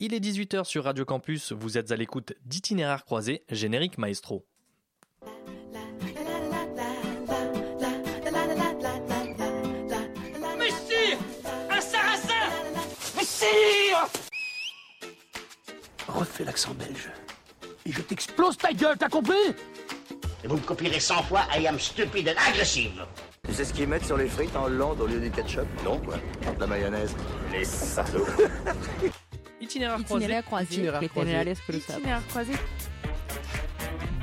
Il est 18h sur Radio Campus, vous êtes à l'écoute d'Itinéraire croisé, générique maestro. Messire Un sarrasin Messire Refais l'accent belge. Et je t'explose ta gueule, t'as compris? Et vous me copierez 100 fois I am stupid and aggressive. Tu sais ce qu'ils mettent sur les frites en Hollande au lieu du ketchup? Non, quoi. De la mayonnaise. Les salauds. Itinéraire croisé. Itinéraire croisé. Itinéraire croisé. Itinéraire cruzado. Itinéraire croisé.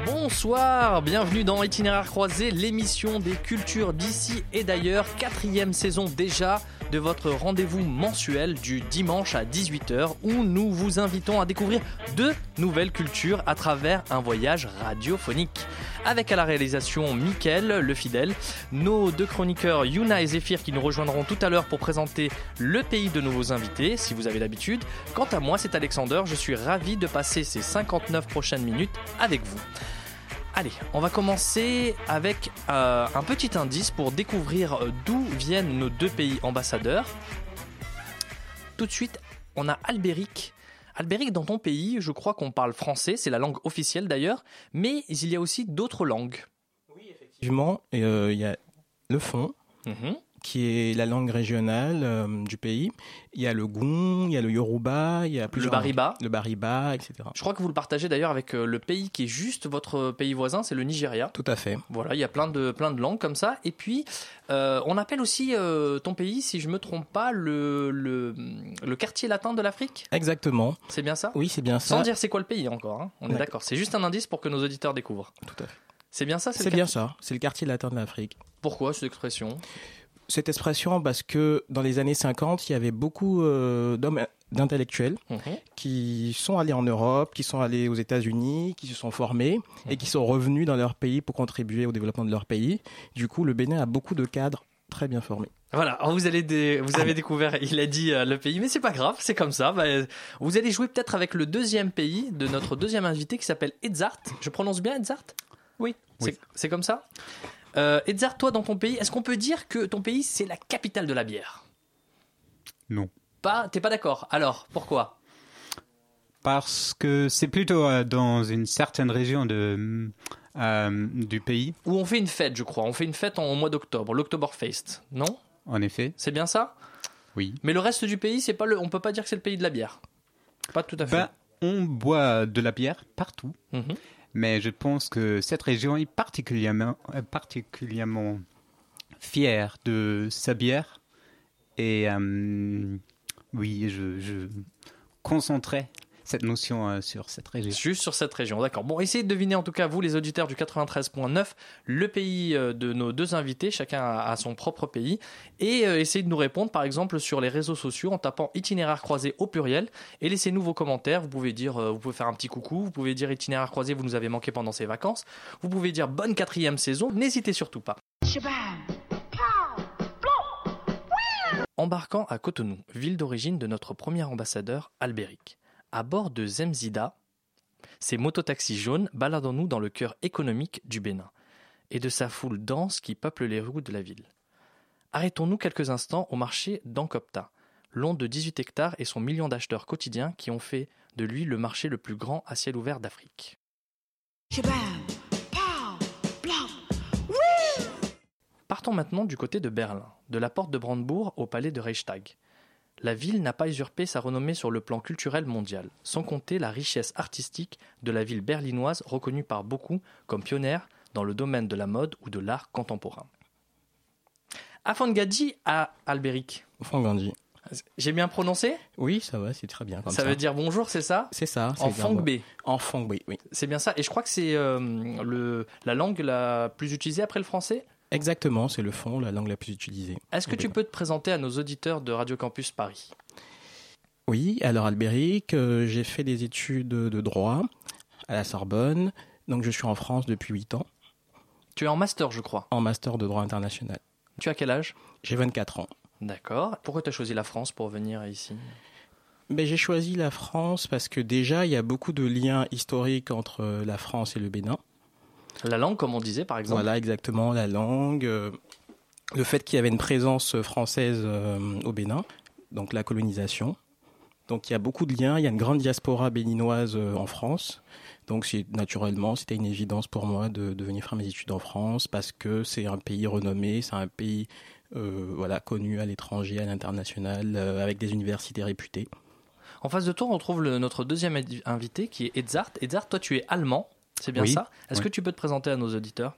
Bonsoir, bienvenue dans Itinéraire croisé, l'émission des cultures d'ici et d'ailleurs, quatrième saison déjà de votre rendez-vous mensuel du dimanche à 18h où nous vous invitons à découvrir deux nouvelles cultures à travers un voyage radiophonique. Avec à la réalisation Mickaël, le fidèle, nos deux chroniqueurs Yuna et Zephyr qui nous rejoindront tout à l'heure pour présenter le pays de nouveaux invités, si vous avez l'habitude. Quant à moi, c'est Alexander, je suis ravi de passer ces 59 prochaines minutes avec vous. Allez, on va commencer avec euh, un petit indice pour découvrir euh, d'où viennent nos deux pays ambassadeurs. Tout de suite, on a Albéric. Albéric, dans ton pays, je crois qu'on parle français, c'est la langue officielle d'ailleurs, mais il y a aussi d'autres langues. Effectivement, euh, il y a le fond, Mhm. Qui est la langue régionale euh, du pays. Il y a le Gon, il y a le Yoruba, il y a plusieurs Bariba. Le Bariba, etc. Je crois que vous le partagez d'ailleurs avec euh, le pays qui est juste votre pays voisin, c'est le Nigeria. Tout à fait. Voilà, il y a plein de, plein de langues comme ça. Et puis, euh, on appelle aussi euh, ton pays, si je me trompe pas, le, le, le quartier latin de l'Afrique. Exactement. C'est bien ça? Oui, c'est bien ça. Sans dire c'est quoi le pays encore, hein. on est D'accord. C'est juste un indice pour que nos auditeurs découvrent. Tout à fait. C'est bien ça C'est le bien ça. C'est le quartier latin de l'Afrique. Pourquoi cette expression? Cette expression, parce que dans les années 50, il y avait beaucoup euh, d'hommes d'intellectuels Mhm. qui sont allés en Europe, qui sont allés aux États-Unis, qui se sont formés et qui sont revenus dans leur pays pour contribuer au développement de leur pays. Du coup, le Bénin a beaucoup de cadres très bien formés. Voilà, alors vous, allez dé- vous avez découvert, il a dit euh, le pays, mais c'est pas grave, c'est comme ça. Bah, vous allez jouer peut-être avec le deuxième pays de notre deuxième invité qui s'appelle Edzart. Je prononce bien Edzart? Oui. C'est c'est comme ça? Euh, Edzart, toi dans ton pays, est-ce qu'on peut dire que ton pays c'est la capitale de la bière? Non. Pas, t'es pas d'accord Alors, pourquoi? Parce que c'est plutôt euh, dans une certaine région de, euh, du pays, Où on fait une fête, je crois. On fait une fête en, au mois d'octobre, l'Oktoberfest, non? En effet. C'est bien ça? Oui. Mais le reste du pays, c'est pas le, on peut pas dire que c'est le pays de la bière. Pas tout à fait. Ben, on boit de la bière partout, Mhm. Mais je pense que cette région est particulièrement, euh, particulièrement fière de sa bière. Et euh, oui, je, je concentrais cette notion euh, sur cette région. Juste sur cette région, d'accord. Bon, essayez de deviner en tout cas, vous les auditeurs du 93.9, le pays euh, de nos deux invités, chacun a, son propre pays, et euh, essayez de nous répondre par exemple sur les réseaux sociaux en tapant itinéraire croisé au pluriel, et laissez-nous vos commentaires, vous pouvez dire, vous pouvez faire un petit coucou, vous pouvez dire itinéraire croisé, vous nous avez manqué pendant ces vacances, vous pouvez dire bonne quatrième saison, n'hésitez surtout pas. Embarquant à Cotonou, ville d'origine de notre premier ambassadeur, Albéric. À bord de Zemzida, ces mototaxis jaunes, baladons-nous dans le cœur économique du Bénin et de sa foule dense qui peuple les rues de la ville. Arrêtons-nous quelques instants au marché d'Ankopta, long de 18 hectares et son million d'acheteurs quotidiens qui ont fait de lui le marché le plus grand à ciel ouvert d'Afrique. Partons maintenant du côté de Berlin, de la porte de Brandebourg au palais de Reichstag. La ville n'a pas usurpé sa renommée sur le plan culturel mondial, sans compter la richesse artistique de la ville berlinoise reconnue par beaucoup comme pionnière dans le domaine de la mode ou de l'art contemporain. Afangadi à Albéric. Franck Gandhi. J'ai bien prononcé? Oui, ça va, c'est très bien comme Ça ça. veut dire bonjour, c'est ça? C'est ça. En bon. En Fangbe, oui. C'est bien ça. Et je crois que c'est euh, la langue la plus utilisée après le français? Exactement, c'est le fond, la langue la plus utilisée. Est-ce que tu peux te présenter à nos auditeurs de Radio Campus Paris? Oui, alors Albéric, euh, j'ai fait des études de droit à la Sorbonne. Donc je suis en France depuis 8 ans, Tu es en master, je crois. en master de droit international. Tu as quel âge? J'ai 24 ans. D'accord. Pourquoi tu as choisi la France pour venir ici? Ben, j'ai choisi la France parce que déjà, il y a beaucoup de liens historiques entre la France et le Bénin. La langue, comme on disait, par exemple. Voilà, exactement, la langue, euh, le fait qu'il y avait une présence française euh, au Bénin, donc la colonisation. Donc il y a beaucoup de liens. Il y a une grande diaspora béninoise euh, en France. Donc naturellement, c'était une évidence pour moi de, de venir faire mes études en France parce que c'est un pays renommé, c'est un pays euh, voilà connu à l'étranger, à l'international, euh, avec des universités réputées. En face de toi, on trouve le- notre deuxième invité qui est Edzard. Edzard, toi tu es allemand, c'est bien Oui. ça Est-ce Oui. que tu peux te présenter à nos auditeurs?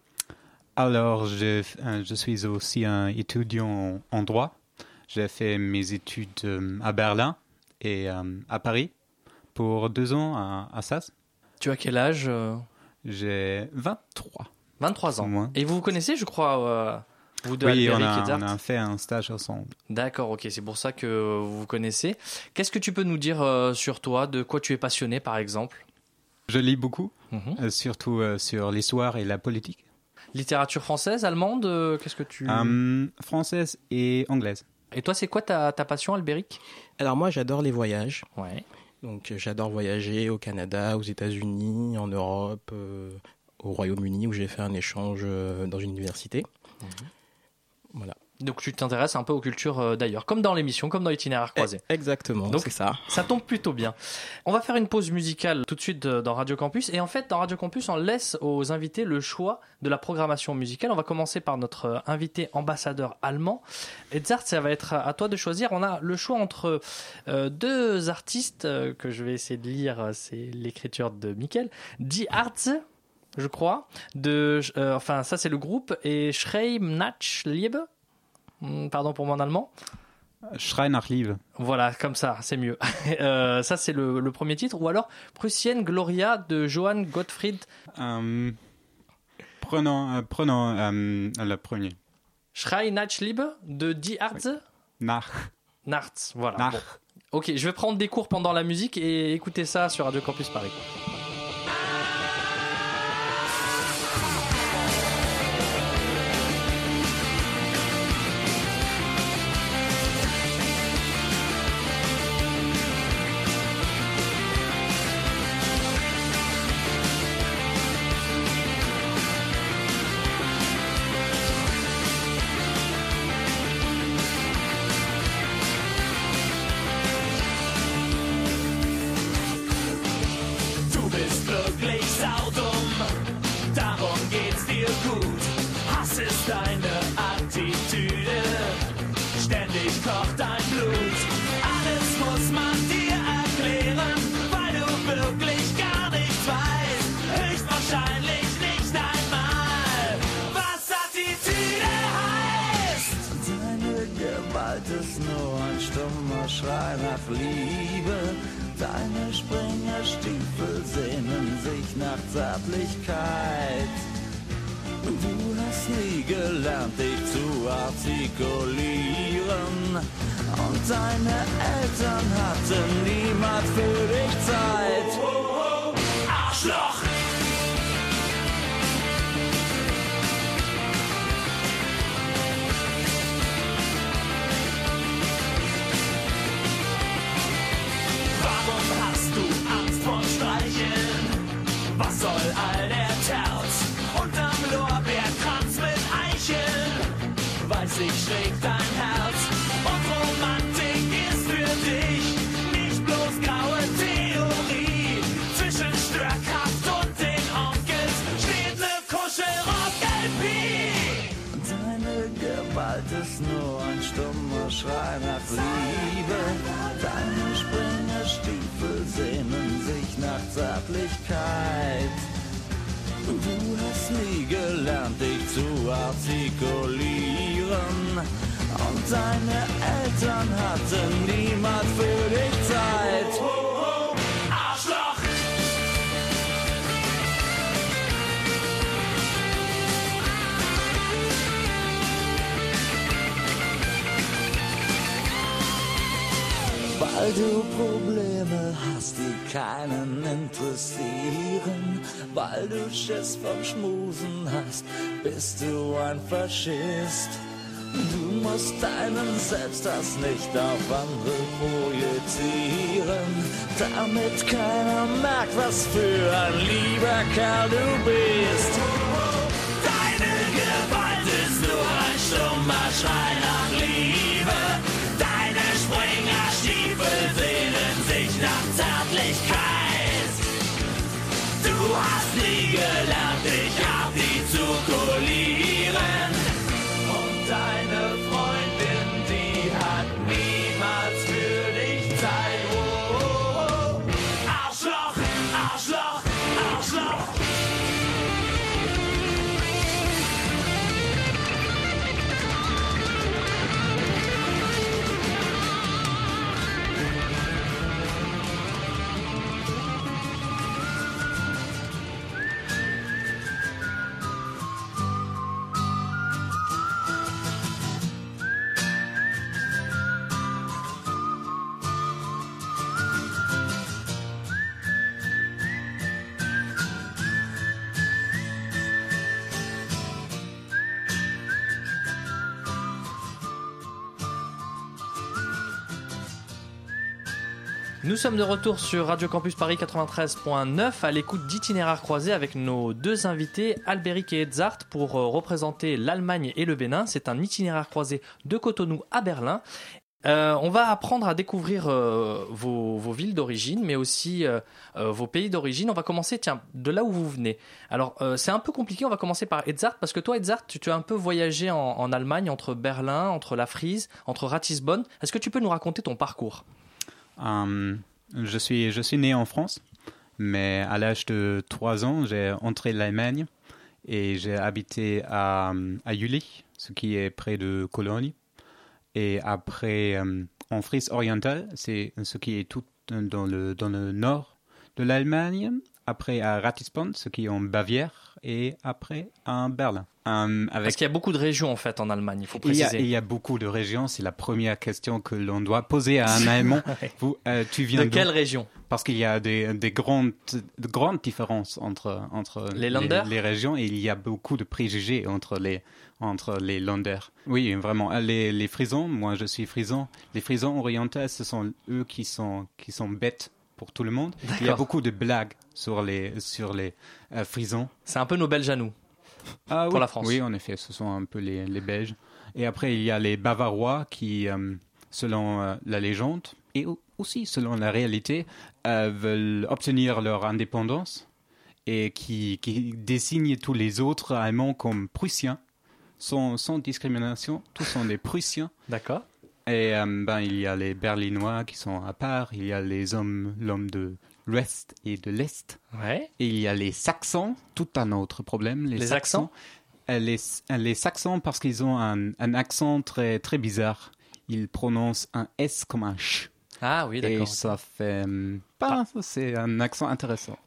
Alors, je, euh, je suis aussi un étudiant en, droit. J'ai fait mes études euh, à Berlin et euh, à Paris pour deux ans à, à SAS. Tu as quel âge J'ai 23. 23 ans. Moins. Et vous vous connaissez, je crois, euh, vous deux, oui, on et a, Edzard on a fait un stage ensemble. D'accord, ok, c'est pour ça que vous vous connaissez. Qu'est-ce que tu peux nous dire euh, sur toi? De quoi tu es passionné, par exemple? Je lis beaucoup, Mhm. euh, surtout euh, sur l'histoire et la politique. Littérature française, allemande euh, Qu'est-ce que tu... Euh, française et anglaise. Et toi, c'est quoi ta, ta passion, Albéric? Alors moi j'adore les voyages. Ouais. Donc j'adore voyager au Canada, aux États-Unis, en Europe, euh, au Royaume-Uni où j'ai fait un échange euh, dans une université. Voilà. Donc tu t'intéresses un peu aux cultures euh, d'ailleurs, comme dans l'émission, comme dans l'itinéraire croisé. Eh, Exactement, Donc- c'est ça. Ça tombe plutôt bien. On va faire une pause musicale tout de suite euh, dans Radio Campus. Et en fait, dans Radio Campus, on laisse aux invités le choix de la programmation musicale. On va commencer par notre euh, invité ambassadeur allemand. Edzard, ça va être à toi de choisir. On a le choix entre deux artistes que je vais essayer de lire. C'est l'écriture de Michael. Die Arze, je crois. De, euh, enfin, ça c'est le groupe. Et Schrei Nach Liebe. Hmm, Pardon pour mon allemand. Schrei nach Liebe. Voilà, comme ça, c'est mieux. Euh, ça, c'est le, le premier titre. Ou alors Prussienne Gloria de Johann Gottfried Euh, prenons euh, prenons euh, le premier. Schrei nach Liebe de Die Arze Nach. Nartz. Voilà. Nach. Bon. Ok, je vais prendre des cours pendant la musique et écouter ça sur Radio Campus Paris. Hass ist deine Attitüde, ständig kocht dein Blut. Alles muss man dir erklären, weil du wirklich gar nichts weißt. Höchstwahrscheinlich nicht einmal, was Attitüde heißt. Deine Gewalt ist nur ein stummer Schrei nach Liebe. Deine Springerstiefel sehnen sich nach Zärtlichkeit. Du hast nie gelernt, dich zu artikulieren. Und deine Eltern hatten niemand für dich Zeit. Arschloch! Weiß ich schlägt dein Herz. Und Romantik ist für dich nicht bloß graue Theorie. Zwischen Störkraft und den Onkels steht ne Kuschelrock-LP. Deine Gewalt ist nur ein stummer Schrei nach Liebe. Deine Springerstiefel sehnen sich nach Zärtlichkeit. Du hast nie gelernt, dich zu artikulieren. Und deine Eltern hatten niemand für dich Zeit. Weil du Probleme hast, die keinen interessieren. Weil du Schiss vom Schmusen hast, bist du ein Faschist. Du musst deinen Selbsthass nicht auf andere projizieren, damit keiner merkt, was für ein lieber Kerl du bist. Deine Gewalt ist nur ein stummer Schrei realize Nous sommes de retour sur Radio Campus Paris 93.9 à l'écoute d'itinéraires croisés avec nos deux invités, Albéric et Edzard, pour euh, représenter l'Allemagne et le Bénin. C'est un itinéraire croisé de Cotonou à Berlin. Euh, on va apprendre à découvrir euh, vos, villes d'origine, mais aussi vos pays d'origine. On va commencer, tiens, de là où vous venez. Alors, c'est un peu compliqué. On va commencer par Edzard, parce que toi, Edzard, tu, as un peu voyagé en Allemagne, entre Berlin, entre la Frise, entre Ratisbonne. Est-ce que tu peux nous raconter ton parcours? Euh, je, suis, je suis né en France, mais à l'âge de 3 ans, j'ai entré l'Allemagne et j'ai habité à, à Jülich, ce qui est près de Cologne. Et après, euh, en Frise orientale, c'est ce qui est tout dans le, dans le nord de l'Allemagne. Après, à Ratisbonne, ce qui est en Bavière. Et après, à Berlin. Euh, avec Parce qu'il y a beaucoup de régions, en fait, en Allemagne, il faut y, a, préciser. il y a beaucoup de régions. C'est la première question que l'on doit poser à un Allemand. Vous, euh, tu viens De quelle région? Parce qu'il y a des, des grandes, de grandes différences entre, entre Les Länder? les, régions et il y a beaucoup de préjugés entre les, entre les Länder. Oui, vraiment. Euh, Les, les frisons, moi je suis frison. Les frisons orientaux, ce sont eux qui sont, qui sont bêtes pour tout le monde. Il y a beaucoup de blagues sur les, sur les euh, frisons. C'est un peu nos Belges à nous. Ah, Pour oui. la France. Oui, en effet, ce sont un peu les, les Belges. Et après, il y a les Bavarois qui, euh, selon euh, la légende et au- aussi selon la réalité, veulent obtenir leur indépendance et qui, qui désignent tous les autres Allemands comme Prussiens, sans, sans discrimination. Tous sont des Prussiens. D'accord. Et euh, ben, il y a les Berlinois qui sont à part, il y a les hommes, l'homme de l'Ouest et de l'Est. Ouais. Et il y a les Saxons, tout un autre problème. Les, Les Saxons. Euh, Les, euh, les Saxons, parce qu'ils ont un, un accent très, très bizarre. Ils prononcent un S comme un ch. Ah oui, Et d'accord. ça fait. pas- ça, c'est un accent intéressant.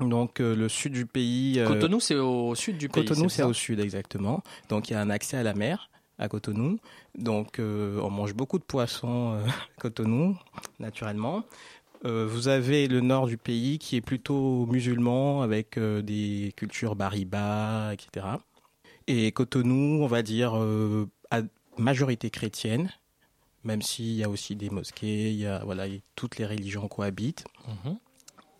Donc euh, le sud du pays. euh, Cotonou, c'est au sud du pays. Cotonou, c'est au sud exactement. Donc il y a un accès à la mer à Cotonou. Donc euh, on mange beaucoup de poissons euh, à Cotonou, naturellement. Euh, vous avez le nord du pays qui est plutôt musulman avec euh, des cultures bariba, etc. Et Cotonou, on va dire, euh, à majorité chrétienne, même s'il y a aussi des mosquées, il y a, voilà, toutes les religions cohabitent. Mhm.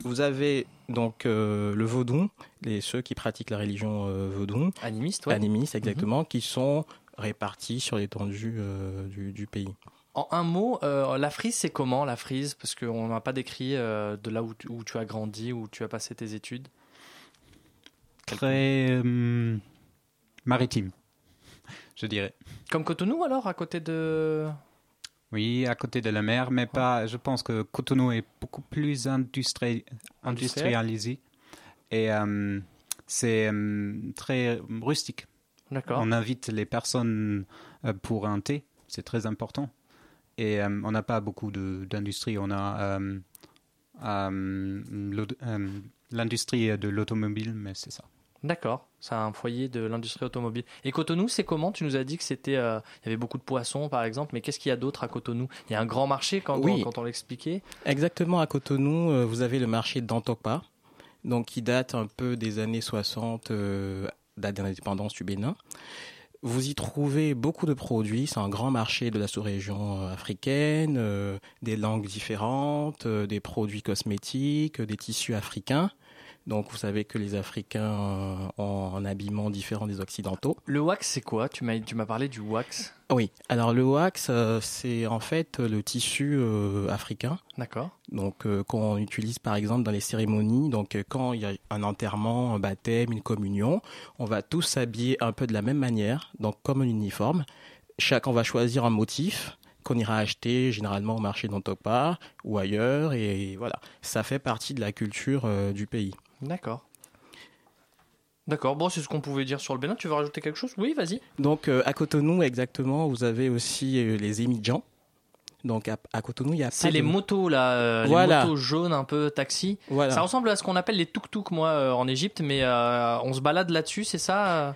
Vous avez donc le vaudou, les, ceux qui pratiquent la religion vaudou, Animiste, ouais. Mhm. animistes exactement, qui sont répartis sur l'étendue euh, du, du pays. En un mot, euh, la frise, c'est comment la frise? Parce qu'on n'a pas décrit euh, de là où tu, où tu as grandi, où tu as passé tes études. Très maritime, je dirais. Comme Cotonou alors, à côté de... Oui, à côté de la mer, mais pas. Je pense que Cotonou est beaucoup plus industri- industrialisé et c'est très rustique. D'accord. On invite les personnes euh, pour un thé, c'est très important. Et euh, on n'a pas beaucoup de- d'industrie. On a euh, euh, euh, l'industrie de l'automobile, mais c'est ça. D'accord. C'est un foyer de l'industrie automobile. Et Cotonou, c'est comment? Tu nous as dit que c'était, euh, il y avait beaucoup de poissons, par exemple. Mais qu'est-ce qu'il y a d'autre à Cotonou? Il y a un grand marché quand Oui. on, quand on l'expliquait. Exactement, à Cotonou, euh, vous avez le marché d'Antokpa, donc qui date un peu des années 60, euh, date de l'indépendance du Bénin. Vous y trouvez beaucoup de produits, c'est un grand marché de la sous-région euh, africaine, euh, des langues différentes, euh, des produits cosmétiques, des tissus africains. Donc, vous savez que les Africains euh, ont un habillement différent des Occidentaux. Le wax, c'est quoi? Tu m'as tu m'as parlé du wax. Oui. Alors, le wax, euh, c'est en fait le tissu euh, africain. D'accord. Donc, qu'on utilise par exemple dans les cérémonies. Donc, quand il y a un enterrement, un baptême, une communion, on va tous s'habiller un peu de la même manière, donc comme un uniforme. Chacun va choisir un motif qu'on ira acheter généralement au marché d'Antopa ou ailleurs. Et voilà, ça fait partie de la culture euh, du pays. D'accord. D'accord. Bon, c'est ce qu'on pouvait dire sur le Bénin. Tu veux rajouter quelque chose? Oui, vas-y. Donc, euh, à Cotonou, exactement, vous avez aussi euh, les émidjans. Donc, à, à Cotonou, il y a C'est les de- motos là, euh, Voilà. les motos jaunes un peu taxi. Voilà. Ça ressemble à ce qu'on appelle les tuk-tuk moi en Égypte, mais on se balade là-dessus, c'est ça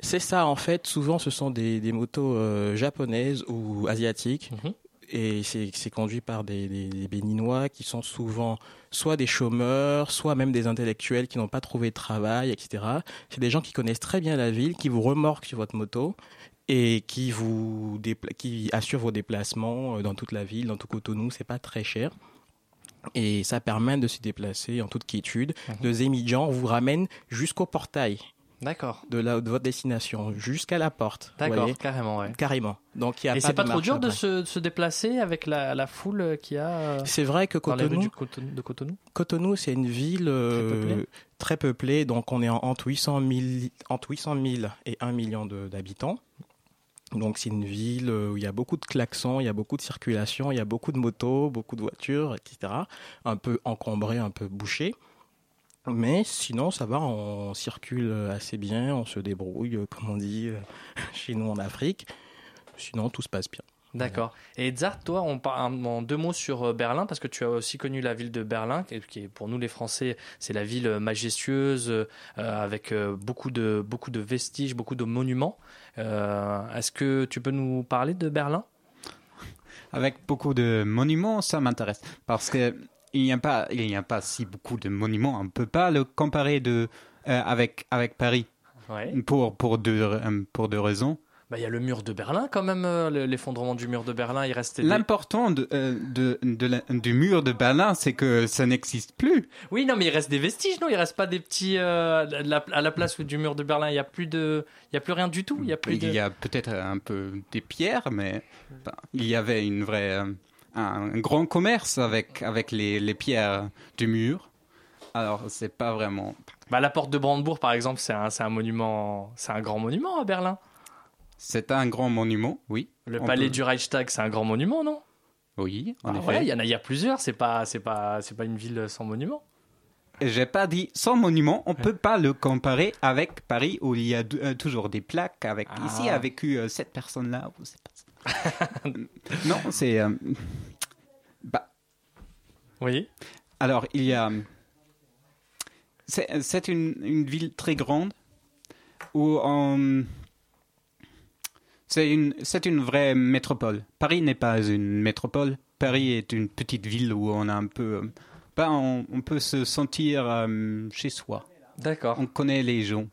C'est ça, en fait. Souvent, ce sont des, des motos japonaises ou asiatiques. Mhm. Et c'est conduit par des, des, des Béninois qui sont souvent soit des chômeurs, soit même des intellectuels qui n'ont pas trouvé de travail, etc. C'est des gens qui connaissent très bien la ville, qui vous remorquent sur votre moto et qui vous qui assurent vos déplacements euh, dans toute la ville, dans tout Cotonou. C'est pas très cher. Et ça permet de se déplacer en toute quiétude. Mhm. Le Zémidjan vous ramène jusqu'au portail D'accord. de, la, de votre destination jusqu'à la porte. D'accord, carrément, ouais. Carrément. Donc il y a Et c'est pas trop dur de se, de se déplacer avec la, la foule qu'il y a euh, C'est vrai que dans les rues Cotonou, de Cotonou? Cotonou, c'est une ville euh, peuplée. très peuplée. Donc on est en- entre 800 000, entre 800 000 et 1 million d'habitants. Donc c'est une ville euh, où il y a beaucoup de klaxons, il y a beaucoup de circulation, il y a beaucoup de motos, beaucoup de voitures, etc. Un peu encombré, un peu bouché. Mais sinon, ça va, on circule assez bien, on se débrouille, euh, comme on dit euh, chez nous en Afrique. Sinon, tout se passe bien. D'accord. Et Zart, toi, on parle en deux mots sur euh, Berlin, parce que tu as aussi connu la ville de Berlin, qui est- pour nous les Français, c'est la ville majestueuse, euh, avec beaucoup de, beaucoup de vestiges, beaucoup de monuments. Euh, Est-ce que tu peux nous parler de Berlin? Avec beaucoup de monuments, ça m'intéresse. Parce que il n'y a pas, il n'y a pas si beaucoup de monuments. On ne peut pas le comparer de, euh, avec, avec Paris. Ouais. Pour, pour, deux, euh, pour deux raisons. Bah, Il y a le mur de Berlin quand même, euh, le- l'effondrement du mur de Berlin, il restait... des- L'important de, euh, de, de la- du mur de Berlin, c'est que ça n'existe plus. Oui, non, mais il reste des vestiges, non? Il reste pas des petits... euh, la- à la place du mur de Berlin, il n'y a, plus de... il y a plus rien du tout Il y a plus de... Il y a peut-être un peu des pierres, mais il y avait une vraie, un grand commerce avec, avec les, les pierres du mur. Alors, c'est pas vraiment. Bah, la porte de Brandebourg, par exemple, c'est un, un monument... C'est un grand monument à Berlin. C'est un grand monument, oui. Le palais peut- du Reichstag, c'est un grand monument, non? Oui, en Ah effet. ouais, il y en a, y a plusieurs. C'est pas, c'est pas, c'est pas une ville sans monument. J'ai pas dit sans monument, on peut pas le comparer avec Paris où il y a euh, toujours des plaques avec Ah. ici a vécu euh, cette personne là ou. non, c'est euh, bah Oui. alors il y a c'est c'est une, une ville très grande où on c'est une c'est une vraie métropole. Paris n'est pas une métropole. Paris est une petite ville où on a un peu euh, bah, on, on peut se sentir euh, chez soi. D'accord. On connaît les gens.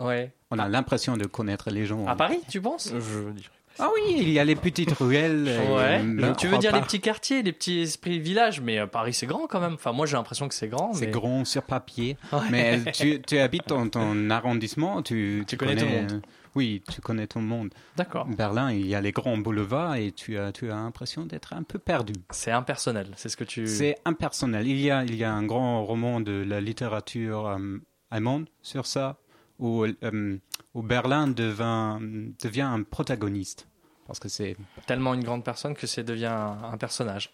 Ouais. On a l'impression de connaître les gens. À Paris, tu penses? Je dirais. Ah oui, il y a les petites ruelles. Ouais. euh, Donc, tu veux dire pas. les petits quartiers, les petits esprits villages, mais euh, Paris c'est grand quand même. Enfin, moi j'ai l'impression que c'est grand. C'est grand sur papier. Ouais. Mais tu, tu habites dans ton arrondissement, tu, Tu connais tout le euh, monde. Oui, tu connais tout le monde. D'accord. Berlin, il y a les grands boulevards et tu as, tu as l'impression d'être un peu perdu. C'est impersonnel. C'est ce que tu. C'est impersonnel. Il y, a, il y a un grand roman de la littérature euh, allemande sur ça, où, euh, où Berlin devint, devient un protagoniste. Parce que c'est tellement une grande personne que c'est devient un, un personnage.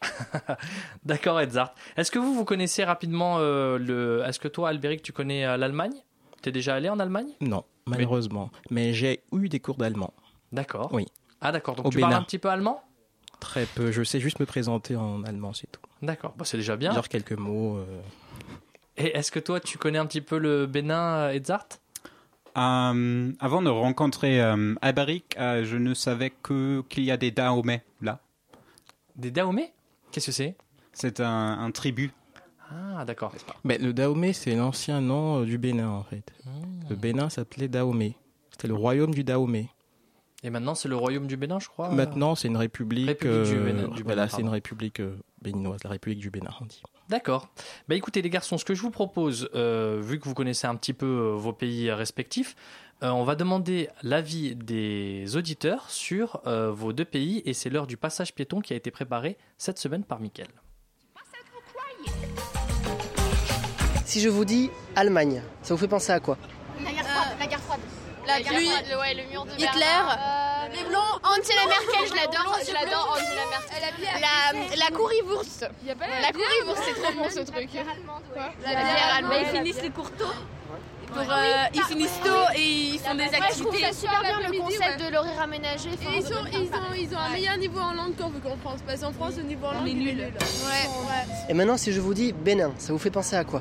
D'accord, Edzard. Est-ce que vous vous connaissez rapidement euh, le Est-ce que toi, Albéric, tu connais euh, l'Allemagne? T'es déjà allé en Allemagne? Non, malheureusement. Mais j'ai eu des cours d'allemand. D'accord. Oui. Ah d'accord. Donc Au tu parles un petit peu allemand? Très peu. Je sais juste me présenter en allemand, c'est tout. D'accord. Bah, c'est déjà bien. Dire quelques mots. euh, Et est-ce que toi, tu connais un petit peu le Bénin, euh, Edzard? Euh, avant de rencontrer euh, euh, je ne savais que qu'il y a des Dahomey là. Des Dahomey? Qu'est-ce que c'est? C'est un, un tribu. Ah d'accord. Mais le Dahomey, c'est l'ancien nom euh, du Bénin, en fait. Hmm. Le Bénin s'appelait Dahomey. C'était le royaume du Dahomey. Et maintenant, c'est le royaume du Bénin, je crois? Maintenant, c'est une république. République du Bénin- du Bénin, voilà, c'est une république euh, béninoise, la république du Bénin, on dit. D'accord. Bah écoutez les garçons, ce que je vous propose, euh, vu que vous connaissez un petit peu euh, vos pays respectifs, euh, on va demander l'avis des auditeurs sur euh, vos deux pays et c'est l'heure du passage piéton qui a été préparé cette semaine par Mickaël. Si je vous dis Allemagne, ça vous fait penser à quoi? La guerre froide. La guerre froide. La guerre lui- froide, le- ouais, le mur de Hitler. Euh, les blonds. Angela Merkel, je l'adore. Je l'adore, Angela Merkel. La, la currywurst. La currywurst, c'est trop bon ce truc. La bière allemande. Ils finissent les courteaux. Pour, euh, ils finissent tôt et ils font des Ouais, je trouve activités. ça super bien le concept de l'horaire aménagé. Et ils, sont, ils, ont, ils ont un meilleur niveau en langue qu'en qu'en France. Parce qu'en France, au niveau en langue, il est nul. Et maintenant, si je vous dis Bénin, ça vous fait penser à quoi?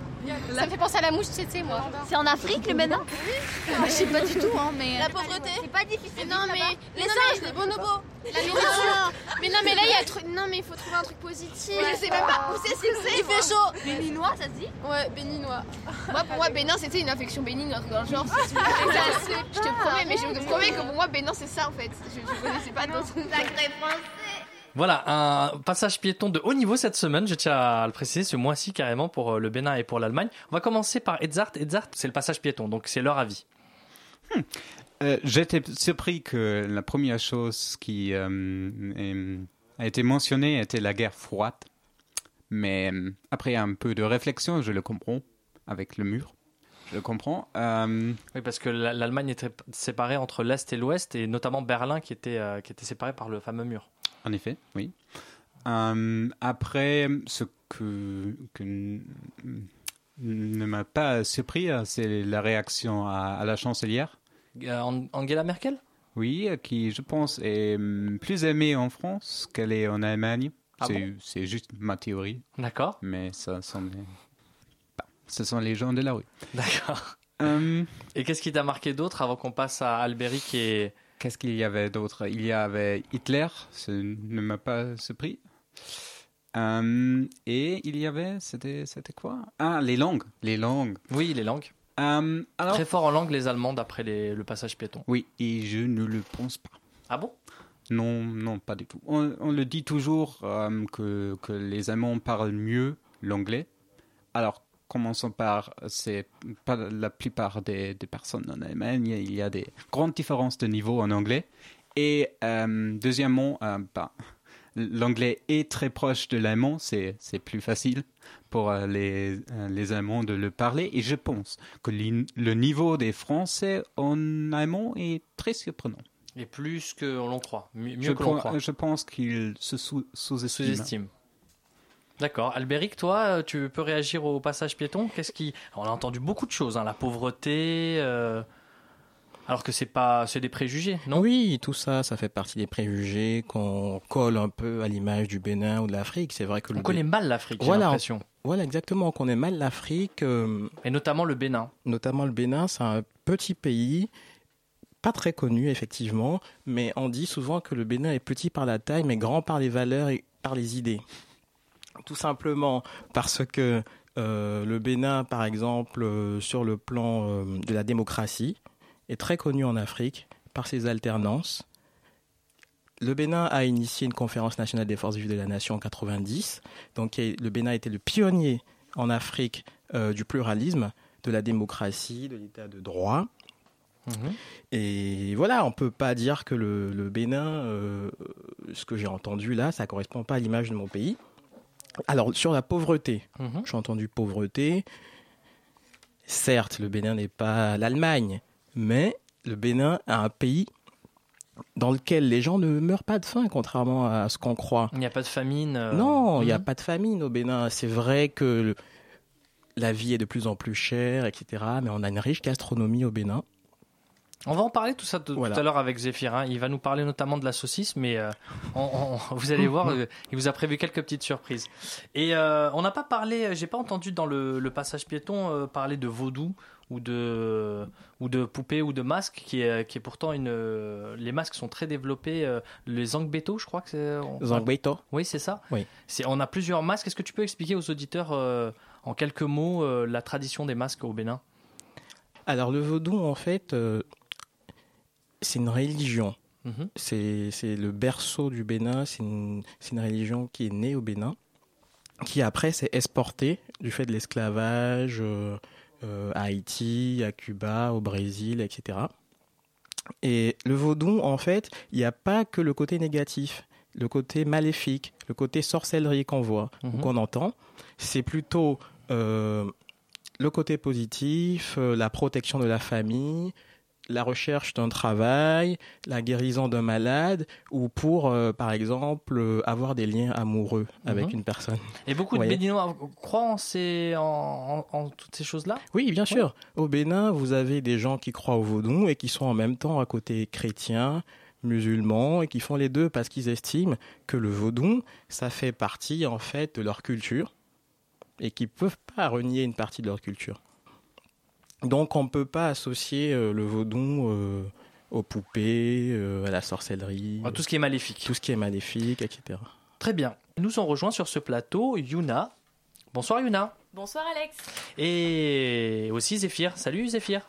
Ça me fait penser à la mouche tsetse, moi. C'est en Afrique le Bénin? Bah, je sais pas du tout, hein, mais. La pauvreté. C'est pas difficile. Non, mais. Les singes, les bonobos. La nourriture. Mais non, mais là, il y a truc. Non, mais il faut trouver un truc positif. Je sais même pas où c'est ce que c'est. Il fait chaud. Béninois, ça se dit Ouais, béninois. Moi, pour moi, Bénin, c'était une infection bénigne. Genre, c'est Je te promets, mais je te promets que pour moi, Bénin, c'est ça en fait. Je, je connaissais pas d'autres. Sacré français. Voilà, un passage piéton de haut niveau cette semaine, je tiens à le préciser, ce mois-ci carrément pour euh, le Bénin et pour l'Allemagne. On va commencer par Edzard. Edzard, c'est le passage piéton, donc c'est leur avis. Euh, J'étais surpris que la première chose qui euh, a été mentionnée était la guerre froide. Mais euh, après un peu de réflexion, je le comprends avec le mur. Je le comprends. Euh, Oui, parce que la- l'Allemagne était séparée entre l'Est et l'Ouest, et notamment Berlin qui était, euh, qui était séparé par le fameux mur. En effet, oui. Euh, après, ce que, ne m'a pas surpris, euh, c'est la réaction à, à la chancelière. Euh, An- Angela Merkel? Oui, euh, qui, je pense, est hum, plus aimée en France qu'elle est en Allemagne. Ah c'est, bon? juste ma théorie, D'accord, mais ça, bah, ce sont les gens de la rue. d'accord. Hum, Et qu'est-ce qui t'a marqué d'autre avant qu'on passe à Albéric et... Qu'est-ce qu'il y avait d'autre? Il y avait Hitler, ça ne m'a pas surpris. Hum, et il y avait, c'était, c'était quoi? Ah, les langues. Les langues. Oui, les langues. Alors, Très fort en langue, les Allemands, d'après les- le passage piéton. oui, et je ne le pense pas. Ah bon? Non, non, pas du tout. On, on le dit toujours euh, que, que les Allemands parlent mieux l'anglais. Alors, commençons par, c'est pas la plupart des, des personnes en Allemagne, il y a des grandes différences de niveau en anglais. Et euh, deuxièmement, euh, bah, l'anglais est très proche de l'allemand, c'est plus facile pour euh, les, euh, les Allemands de le parler. Et je pense que le niveau des Français en allemand est très surprenant. Et plus que l'on croit, mieux, Je, que l'on croit. je pense qu'il se sous- sous-estime. Sous-estime. D'accord. Albéric, toi, euh, tu peux réagir au passage piéton? Qu'est-ce qui On a entendu beaucoup de choses, hein, la pauvreté, euh, alors que c'est pas, c'est des préjugés, non? Oui, tout ça, ça fait partie des préjugés qu'on colle un peu à l'image du Bénin ou de l'Afrique. C'est vrai que On connaît mal l'Afrique, j'ai Voilà. l'impression, Voilà, exactement. On connaît mal l'Afrique, euh, et notamment le Bénin. notamment le Bénin. C'est un petit pays, pas très connu effectivement, mais on dit souvent que le Bénin est petit par la taille, mais grand par les valeurs et par les idées. Tout simplement parce que euh, le Bénin, par exemple, euh, sur le plan euh, de la démocratie, est très connu en Afrique par ses alternances. Le Bénin a initié une conférence nationale des forces vives de la nation en 90. Donc le Bénin était le pionnier en Afrique euh, du pluralisme, de la démocratie, de l'état de droit. Mhm. Et voilà, on peut pas dire que le, le Bénin, euh, ce que j'ai entendu là, ça correspond pas à l'image de mon pays. Alors sur la pauvreté, Mhm. j'ai entendu pauvreté. Certes, le Bénin n'est pas l'Allemagne, mais le Bénin est un pays dans lequel les gens ne meurent pas de faim, contrairement à ce qu'on croit. Il n'y a pas de famine. euh, Non, il n'y a mhm. pas de famine au Bénin. C'est vrai que le- la vie est de plus en plus chère, etc. Mais on a une riche gastronomie au Bénin. On va en parler tout ça tout, Voilà. tout à l'heure avec Zéphirin. Il va nous parler notamment de la saucisse, mais euh, on- on- vous allez voir, euh, il vous a prévu quelques petites surprises. Et euh, on n'a pas parlé, j'ai pas entendu dans le, le passage piéton euh, parler de vaudou ou de ou de poupée ou de masque, qui est qui est pourtant une. les masques sont très développés. euh, les zangbeto, je crois que c'est. Zangbeito. Oui, c'est ça. Oui. C'est, on a plusieurs masques. Est-ce que tu peux expliquer aux auditeurs euh, en quelques mots euh, la tradition des masques au Bénin? Alors le vaudou, en fait, euh, c'est une religion. Mhm. C'est c'est le berceau du Bénin. C'est une, c'est une religion qui est née au Bénin. qui après s'est exporté du fait de l'esclavage à Haïti, à Cuba, au Brésil, etc. Et le vaudou, en fait, il n'y a pas que le côté négatif, le côté maléfique, le côté sorcellerie qu'on voit ou Mhm. qu'on entend. C'est plutôt euh, le côté positif, euh, la protection de la famille, la recherche d'un travail, la guérison d'un malade, ou pour, euh, par exemple, euh, avoir des liens amoureux avec Mhm. une personne. Et beaucoup de Béninois croient en, ces, en, en- en toutes ces choses-là? Oui, bien sûr. Au Bénin, vous avez des gens qui croient au vaudou et qui sont en même temps à côté chrétiens, musulmans et qui font les deux parce qu'ils estiment que le vaudou, ça fait partie en fait de leur culture et qu'ils peuvent pas renier une partie de leur culture. Donc on ne peut pas associer euh, le vaudou euh, aux poupées, euh, à la sorcellerie, À tout ce qui est maléfique. tout ce qui est maléfique, etc. Très bien. Nous ont rejoint sur ce plateau Yuna. Bonsoir Yuna. Bonsoir Alex. Et aussi Zéphyr. Salut Zéphyr.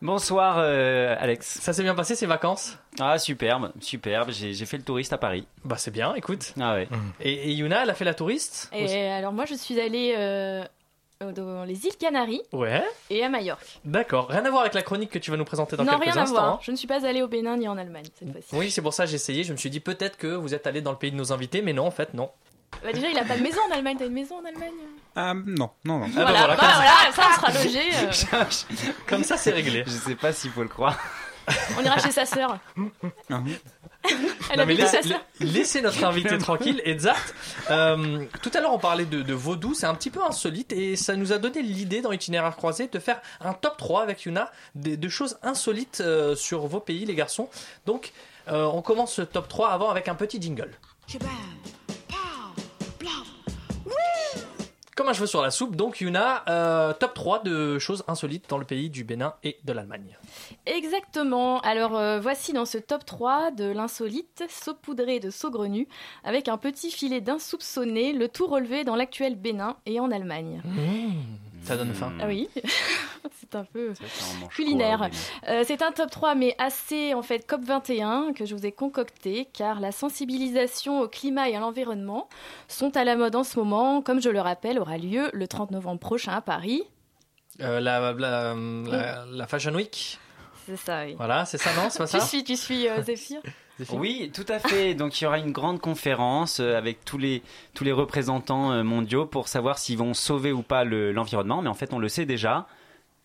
Bonsoir euh, Alex. Ça s'est bien passé ces vacances? Ah superbe, superbe. J'ai fait le touriste à Paris. Bah c'est bien, écoute. Ah ouais. Et, et Yuna, elle a fait la touriste? Et aussi alors moi je suis allée euh, dans les îles Canaries Ouais, et à Majorque. d'accord. Rien à voir avec la chronique que tu vas nous présenter dans non, quelques rien à instants. voir. hein. Je ne suis pas allée au Bénin ni en Allemagne cette fois-ci. Oui, c'est pour ça que j'ai essayé. Je me suis dit peut-être que vous êtes allé dans le pays de nos invités, mais non, en fait, non. Bah, déjà, il a pas de maison en Allemagne. T'as une maison en Allemagne? Ah non, non, non. Ah bah Voilà, voilà, bah, comme, voilà, ça on sera logé. euh, comme ça, c'est réglé. Je sais pas s'il faut le croire. on ira chez sa sœur. Elle Non, mais habite chez laissez, notre invité tranquille. Exact. Euh, tout à l'heure, on parlait de, de vaudou. C'est un petit peu insolite et ça nous a donné l'idée dans Itinéraire Croisé de faire un top 3 avec Yuna des- de choses insolites euh, sur vos pays, les garçons. Donc, euh, on commence ce top 3 avant avec un petit jingle. Comme un cheveu sur la soupe, donc Yuna, euh, top 3 de choses insolites dans le pays du Bénin et de l'Allemagne. Exactement. Alors euh, voici dans ce top 3 de l'insolite saupoudré de saugrenu avec un petit filet d'insoupçonné, le tout relevé dans l'actuel Bénin et en Allemagne. Ça donne faim. Ah oui, c'est un peu culinaire. Euh, c'est un top 3 mais assez en fait COP21 que je vous ai concocté car la sensibilisation au climat et à l'environnement sont à la mode en ce moment. Comme je le rappelle, aura lieu le 30 novembre prochain à Paris. Euh, la, la, la- la Fashion Week, C'est ça, oui. voilà, c'est ça, non C'est pas Tu ça? suis, tu suis euh, Zéphyr? Oui, tout à fait. Donc il y aura une grande conférence euh, avec tous les tous les représentants euh, mondiaux pour savoir s'ils vont sauver ou pas le- l'environnement. Mais en fait, on le sait déjà.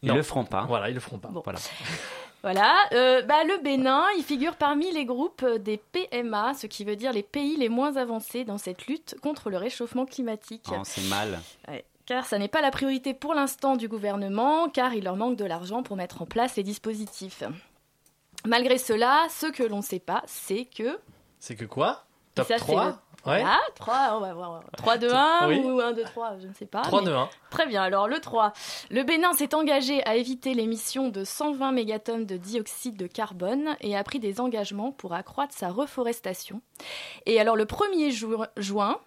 Ils Non. le feront pas. Voilà, ils le feront pas. Bon. Voilà. Voilà, euh, bah, le Bénin, il figure parmi les groupes des PMA, ce qui veut dire les pays les moins avancés dans cette lutte contre le réchauffement climatique. Oh, c'est mal. Ouais, Car ça n'est pas la priorité pour l'instant du gouvernement, car il leur manque de l'argent pour mettre en place les dispositifs. Malgré cela, ce que l'on ne sait pas, c'est que... C'est que quoi? Top ça, c'est 3 le- Ouais. Ah, 3, on va voir. 3, 2, 1 Oui. ou 1, 2, 3, je ne sais pas. 3, mais- 2, 1. Très bien, alors le 3. Le Bénin s'est engagé à éviter l'émission de 120 mégatonnes de dioxyde de carbone et a pris des engagements pour accroître sa reforestation. Et alors le 1er ju- juin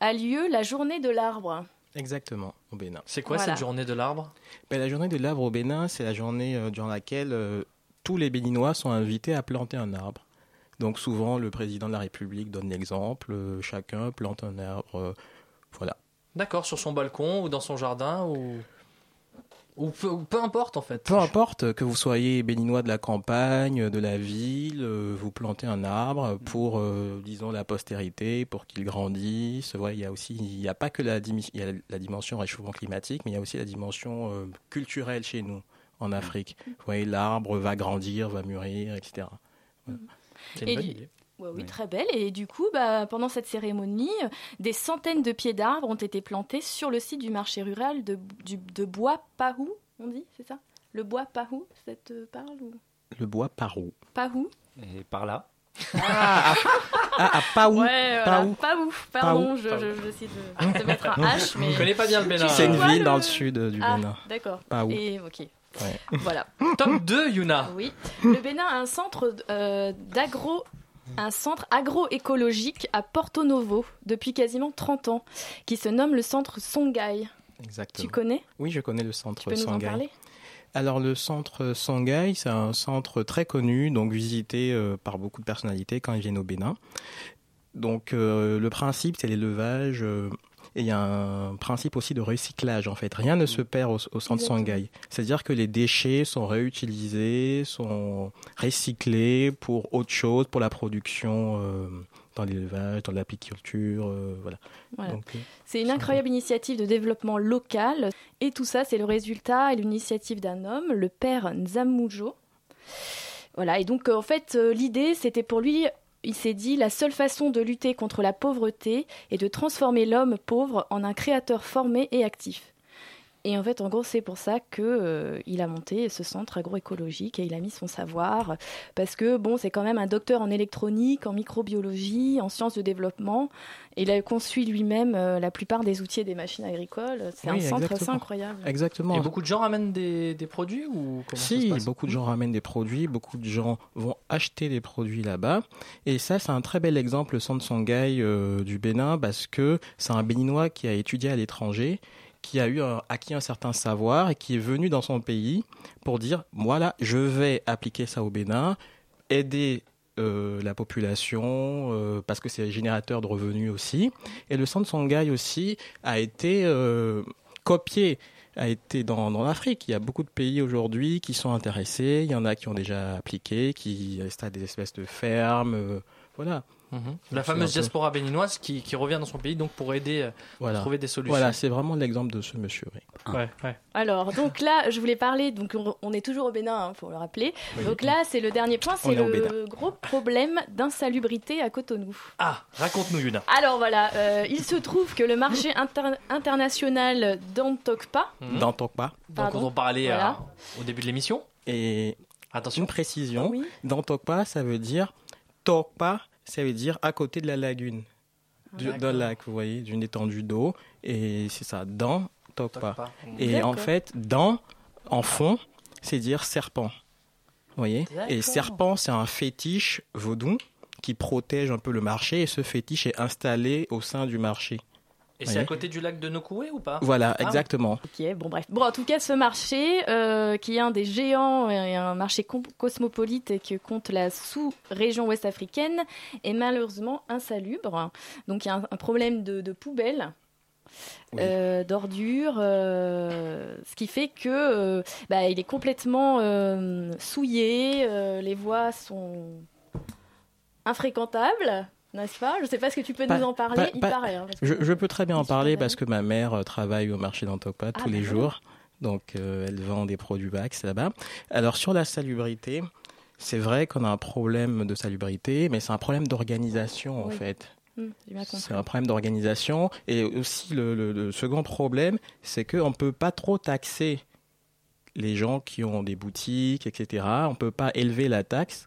a lieu la journée de l'arbre. Exactement, au Bénin. C'est quoi Voilà. cette journée de l'arbre? Ben, la journée de l'arbre au Bénin, c'est la journée euh, durant laquelle euh, tous les Béninois sont invités à planter un arbre. Donc souvent, le président de la République donne l'exemple, euh, chacun plante un arbre. euh, voilà. D'accord, sur son balcon ou dans son jardin ou. Ou peu, ou peu importe en fait. Peu importe que vous soyez béninois de la campagne, de la ville, euh, vous plantez un arbre pour, euh, disons, la postérité, pour qu'il grandisse. Ouais, il y a aussi, il n'y a pas que la, dimi- il y a la dimension réchauffement climatique, mais il y a aussi la dimension euh, culturelle chez nous, en Afrique. Vous voyez, l'arbre va grandir, va mûrir, etc. Voilà. C'est une Et bonne du- idée. Ouais, oui, très belle. Et du coup, bah, pendant cette cérémonie, euh, des centaines de pieds d'arbres ont été plantés sur le site du marché rural de, du- de Bois Pahou, on dit, c'est ça? Le Bois Pahou, ça te parle ou? Le bois parou. Pahou Et par là. Ah. Ouais, voilà. Paou. Pahou, pardon, Paou. je, je, je vais essayer de, de mettre un H, mais... Je connais pas bien le Bénin. C'est une ville le- dans le sud euh, du Ah, Bénin. d'accord. Paou. Et ok, Ouais. voilà. Top 2, Yuna. Oui, le Bénin a un centre euh, d'agro un centre agroécologique à Porto Novo depuis quasiment 30 ans qui se nomme le centre Songhai. Exactement. Tu connais? Oui, je connais le centre Tu peux nous en parler? Alors le centre Sanghaï, c'est un centre très connu, donc visité euh, par beaucoup de personnalités quand ils viennent au Bénin. Donc euh, le principe, c'est l'élevage euh, Et il y a un principe aussi de recyclage en fait. Rien ne se perd au, au centre Shanghai. C'est-à-dire que les déchets sont réutilisés, sont recyclés pour autre chose, pour la production euh, dans l'élevage, dans l'apiculture, euh, voilà. Voilà. Euh, C'est une incroyable initiative de développement local. Et tout ça, c'est le résultat et l'initiative d'un homme, le père Nzamujo. Voilà, et donc euh, en fait, l'idée, c'était pour lui, il s'est dit, la seule façon de lutter contre la pauvreté est de transformer l'homme pauvre en un créateur formé et actif. Et en fait, en gros, c'est pour ça que euh, il a monté ce centre agroécologique et il a mis son savoir parce que bon, c'est quand même un docteur en électronique, en microbiologie, en sciences de développement. Et il a conçu lui-même euh, la plupart des outils et des machines agricoles. C'est Oui, un centre assez incroyable. Exactement. Et beaucoup de gens ramènent des, des produits ou comment ça se Si, passe beaucoup de gens ramènent des produits, beaucoup de gens vont acheter des produits là-bas. Et ça, c'est un très bel exemple, le centre Shanghai euh, du Bénin, parce que c'est un Béninois qui a étudié à l'étranger, qui a eu un- acquis un certain savoir et qui est venu dans son pays pour dire, voilà, je vais appliquer ça au Bénin, aider euh, la population, euh, parce que c'est générateur de revenus aussi. Et le centre Shanghai aussi a été euh, copié a été dans, dans l'Afrique. Il y a beaucoup de pays aujourd'hui qui sont intéressés. Il y en a qui ont déjà appliqué, qui installent des espèces de fermes. euh, voilà. Mhm. La fameuse diaspora béninoise qui, qui revient dans son pays donc pour aider euh, Voilà. à trouver des solutions. Voilà, c'est vraiment l'exemple de ce monsieur. oui. Ouais, ouais. Alors, donc là, je voulais parler, donc on, est toujours au Bénin, il faut le rappeler. Oui. Donc là, c'est le dernier point, c'est le gros problème d'insalubrité à Cotonou. Ah, raconte-nous Yuna. Alors voilà, euh, il se trouve que le marché inter- international d'Antokpa, Mhm. Dans Tokpa. Donc Pardon. on en parlait Voilà. euh, au début de l'émission. Et Attention. une précision, Oui. dans Tokpa, ça veut dire Tokpa, ça veut dire à côté de la lagune. Du- d'accord. D'un lac, vous voyez, d'une étendue d'eau. Et c'est ça, dans Tokpa. Tokpa. Et D'accord. en fait, dans, en fond, c'est dire serpent. Vous voyez? Et serpent, c'est un fétiche vaudou qui protège un peu le marché et ce fétiche est installé au sein du marché. Et c'est à côté du lac de Nokoué ou pas? Voilà, Ah, exactement. Ok, bon bref. Bon, en tout cas, ce marché, euh, qui est un des géants et un marché cosmopolite et qui compte la sous-région ouest africaine, est malheureusement insalubre. Donc il y a un, un problème de, de poubelle. Oui. euh, d'ordures, euh, ce qui fait que euh, bah, il est complètement euh, souillé, euh, les voies sont infréquentables, n'est-ce pas? Je ne sais pas ce que tu peux Pas- nous en parler, pas- il pas- paraît. hein, Je, je peux très bien en parler parce que ma mère euh, travaille au marché d'Antokpa Ah, tous les jours. Donc, euh, elle vend des produits Bax là-bas. Alors, sur la salubrité, c'est vrai qu'on a un problème de salubrité, mais c'est un problème d'organisation, en Oui. fait. Compris. C'est un problème d'organisation. Et aussi, le, le- le second problème, c'est qu'on ne peut pas trop taxer les gens qui ont des boutiques, etc. On ne peut pas élever la taxe.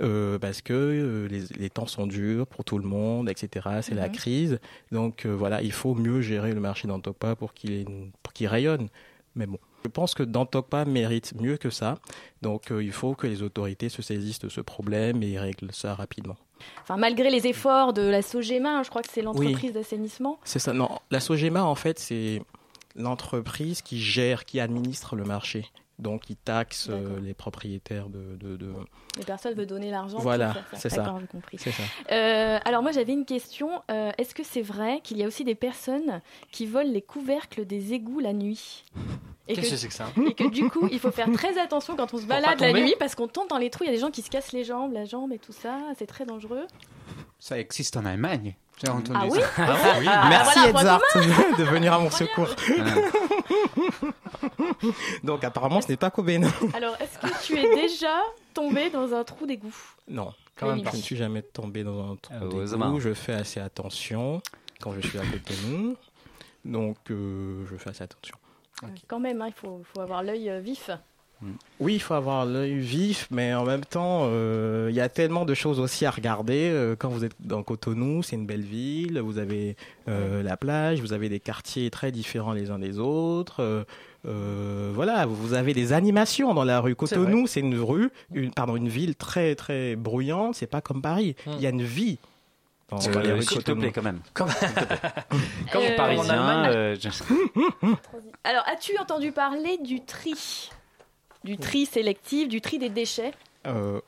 Euh, parce que euh, les, les temps sont durs pour tout le monde, etc. C'est la Mhm. crise. Donc euh, voilà, il faut mieux gérer le marché d'Antokpa pour qu'il rayonne. Mais bon, je pense que d'Antokpa mérite mieux que ça. Donc euh, il faut que les autorités se saisissent de ce problème et règlent ça rapidement. Enfin, malgré les efforts de la Sogema, je crois que c'est l'entreprise d'assainissement. C'est ça. Non, la Sogema, en fait, c'est l'entreprise qui gère, qui administre le marché. Donc, il taxe euh, les propriétaires de. de, de- Les personnes veulent donner l'argent. Voilà, c'est ça. Compris. Ça. Euh, alors moi j'avais une question. Euh, Est-ce que c'est vrai qu'il y a aussi des personnes qui volent les couvercles des égouts la nuit? Qu'est-ce que, c'est que ça? et que du coup il faut faire très attention quand on se balade la nuit parce qu'on tombe dans les trous. Il y a des gens qui se cassent les jambes, la jambe et tout ça. C'est très dangereux. Ça existe en Allemagne. J'ai entendu Ah oui ça. Ah oui Ah, Merci voilà, point Edzard de venir à mon secours. Ah. Donc, apparemment, ce n'est pas Bénin. Alors est-ce que tu es déjà tombé dans un trou d'égout? Non, Quand même pas. je ne suis jamais tombé dans un trou d'égout. Je fais assez attention quand je suis à côté de nous. Donc, euh, je fais assez attention. Quand même, hein, il faut, faut avoir l'œil euh, vif. Oui, il faut avoir l'œil vif, mais en même temps, euh, il y a tellement de choses aussi à regarder. Euh, quand vous êtes dans Cotonou, c'est une belle ville, vous avez euh, la plage, vous avez des quartiers très différents les uns des autres. euh, euh, voilà, vous avez des animations dans la rue. Cotonou, c'est une rue, une, pardon, une ville très très bruyante. C'est pas comme Paris. Hmm. Il y a une vie. Dans, dans les Euh, rues de S'il te plaît, quand même. Comme, Euh, en Parisien, Allemagne. euh, je- Alors as-tu entendu parler du tri? Du tri sélectif, du tri des déchets Euh,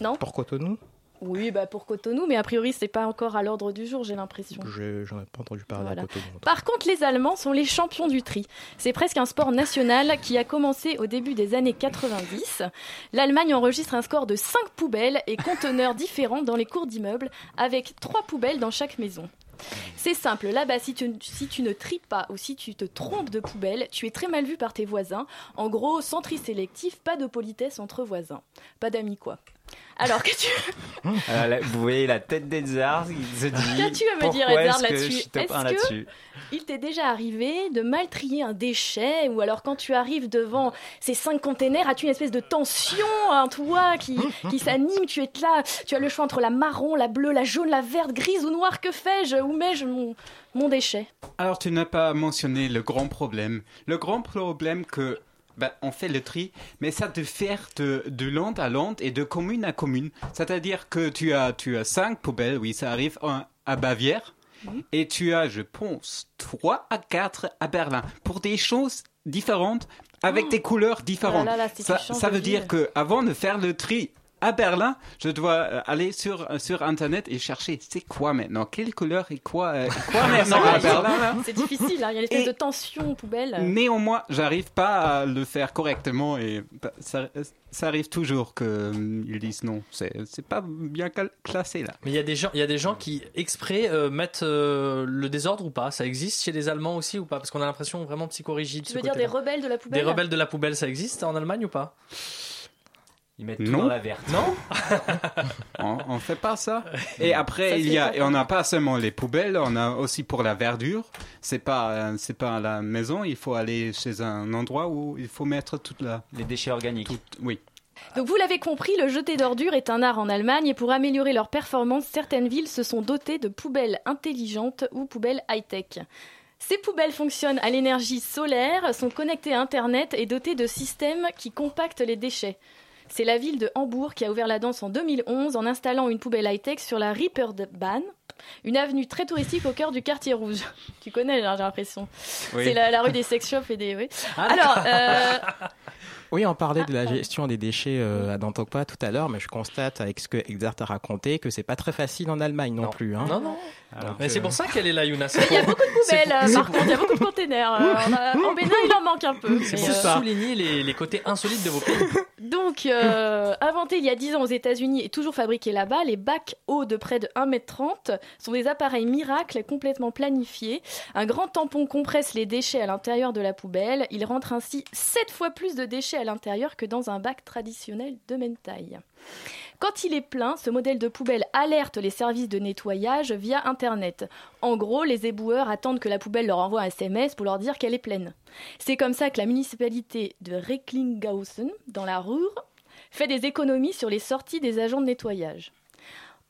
Non Pour Cotonou? Oui, bah pour Cotonou, mais a priori, c'est pas encore à l'ordre du jour, j'ai l'impression. Je- J'en ai pas entendu parler Voilà. à Cotonou. Par contre, les Allemands sont les champions du tri. C'est presque un sport national qui a commencé au début des années 90. L'Allemagne enregistre un score de 5 poubelles et conteneurs différents dans les cours d'immeubles, avec 3 poubelles dans chaque maison. C'est simple, là-bas, si tu, ne tries pas ou si tu te trompes de poubelle, tu es très mal vu par tes voisins. En gros, sans tri sélectif, pas de politesse entre voisins. Pas d'amis, quoi. Alors, que tu... Alors là, vous voyez la tête d'Edzard qui se dit Qu'as-tu à me dire, Edzard, est-ce que là-dessus Est-ce 1 que- Il t'est déjà arrivé de mal trier un déchet ou alors quand tu arrives devant ces cinq containers, as-tu une espèce de tension en toi qui, qui s'anime Tu es là, tu as le choix entre la marron, la bleue, la jaune, la verte, grise ou noire. Que fais-je Où mets-je mon, mon déchet? Alors, tu n'as pas mentionné le grand problème. Le grand problème que ben, on fait le tri, mais ça te fait de, de lande à lande et de commune à commune. C'est-à-dire que tu as, tu as cinq poubelles, oui, ça arrive en- à Bavière, et tu as, je pense, trois à quatre à Berlin, pour des choses différentes, avec des couleurs différentes. Ah là là, si tu ça, veut dire que avant de faire le tri à Berlin, je dois euh, aller sur, euh, sur Internet et chercher c'est quoi maintenant, quelle couleur et quoi, euh, quoi maintenant à Berlin C'est difficile, hein, il y a une espèce de tension poubelle. Néanmoins, j'arrive pas à le faire correctement et bah, ça, ça arrive toujours qu'ils disent non. C'est c'est pas bien classé là. Mais il y a des gens, il y a des gens qui exprès euh, mettent euh, le désordre ou pas? Ça existe chez les Allemands aussi ou pas? Parce qu'on a l'impression vraiment psychorigide. Tu veux dire des rebelles de la poubelle? Des rebelles de la poubelle, ça existe en Allemagne ou pas? Ils mettent tout Non. dans la verte. Non On, on fait pas ça. Et après, Ça il y a, et on n'a pas seulement les poubelles, on a aussi pour la verdure. C'est pas, euh, c'est pas à la maison. Il faut aller chez un endroit où il faut mettre toute la. Les déchets organiques. Oui. Donc vous l'avez compris, le jeter d'ordures est un art en Allemagne et pour améliorer leur performance, certaines villes se sont dotées de poubelles intelligentes ou poubelles high-tech. Ces poubelles fonctionnent à l'énergie solaire, sont connectées à Internet et dotées de systèmes qui compactent les déchets. C'est la ville de Hambourg qui a ouvert la danse en 2011 en installant une poubelle high-tech sur la Ripperbahn, une avenue très touristique au cœur du quartier rouge. Tu connais, j'ai l'impression. Oui. C'est la, la rue des sex shops et des... Oui. Alors, euh, Oui, on parlait de la gestion des déchets euh, à Dantokpa tout à l'heure, mais je constate avec ce que Exart a raconté que c'est pas très facile en Allemagne non, plus. Hein. Non, non. Alors Mais que- c'est pour ça qu'elle est là, Yuna. Il y a beaucoup de poubelles, par contre, il y a beaucoup de containers. euh, en, Bénin, il en manque un peu. C'est mais, pour euh, souligner les, les côtés insolites de vos pays. Donc, euh, inventé il y a 10 ans aux États-Unis et toujours fabriqué là-bas, les bacs hauts de près de 1m30 sont des appareils miracles complètement planifiés. Un grand tampon compresse les déchets à l'intérieur de la poubelle. Il rentre ainsi 7 fois plus de déchets à l'intérieur que dans un bac traditionnel de même taille. Quand il est plein, ce modèle de poubelle alerte les services de nettoyage via Internet. En gros, les éboueurs attendent que la poubelle leur envoie un SMS pour leur dire qu'elle est pleine. C'est comme ça que la municipalité de Recklinghausen, dans la Ruhr, fait des économies sur les sorties des agents de nettoyage.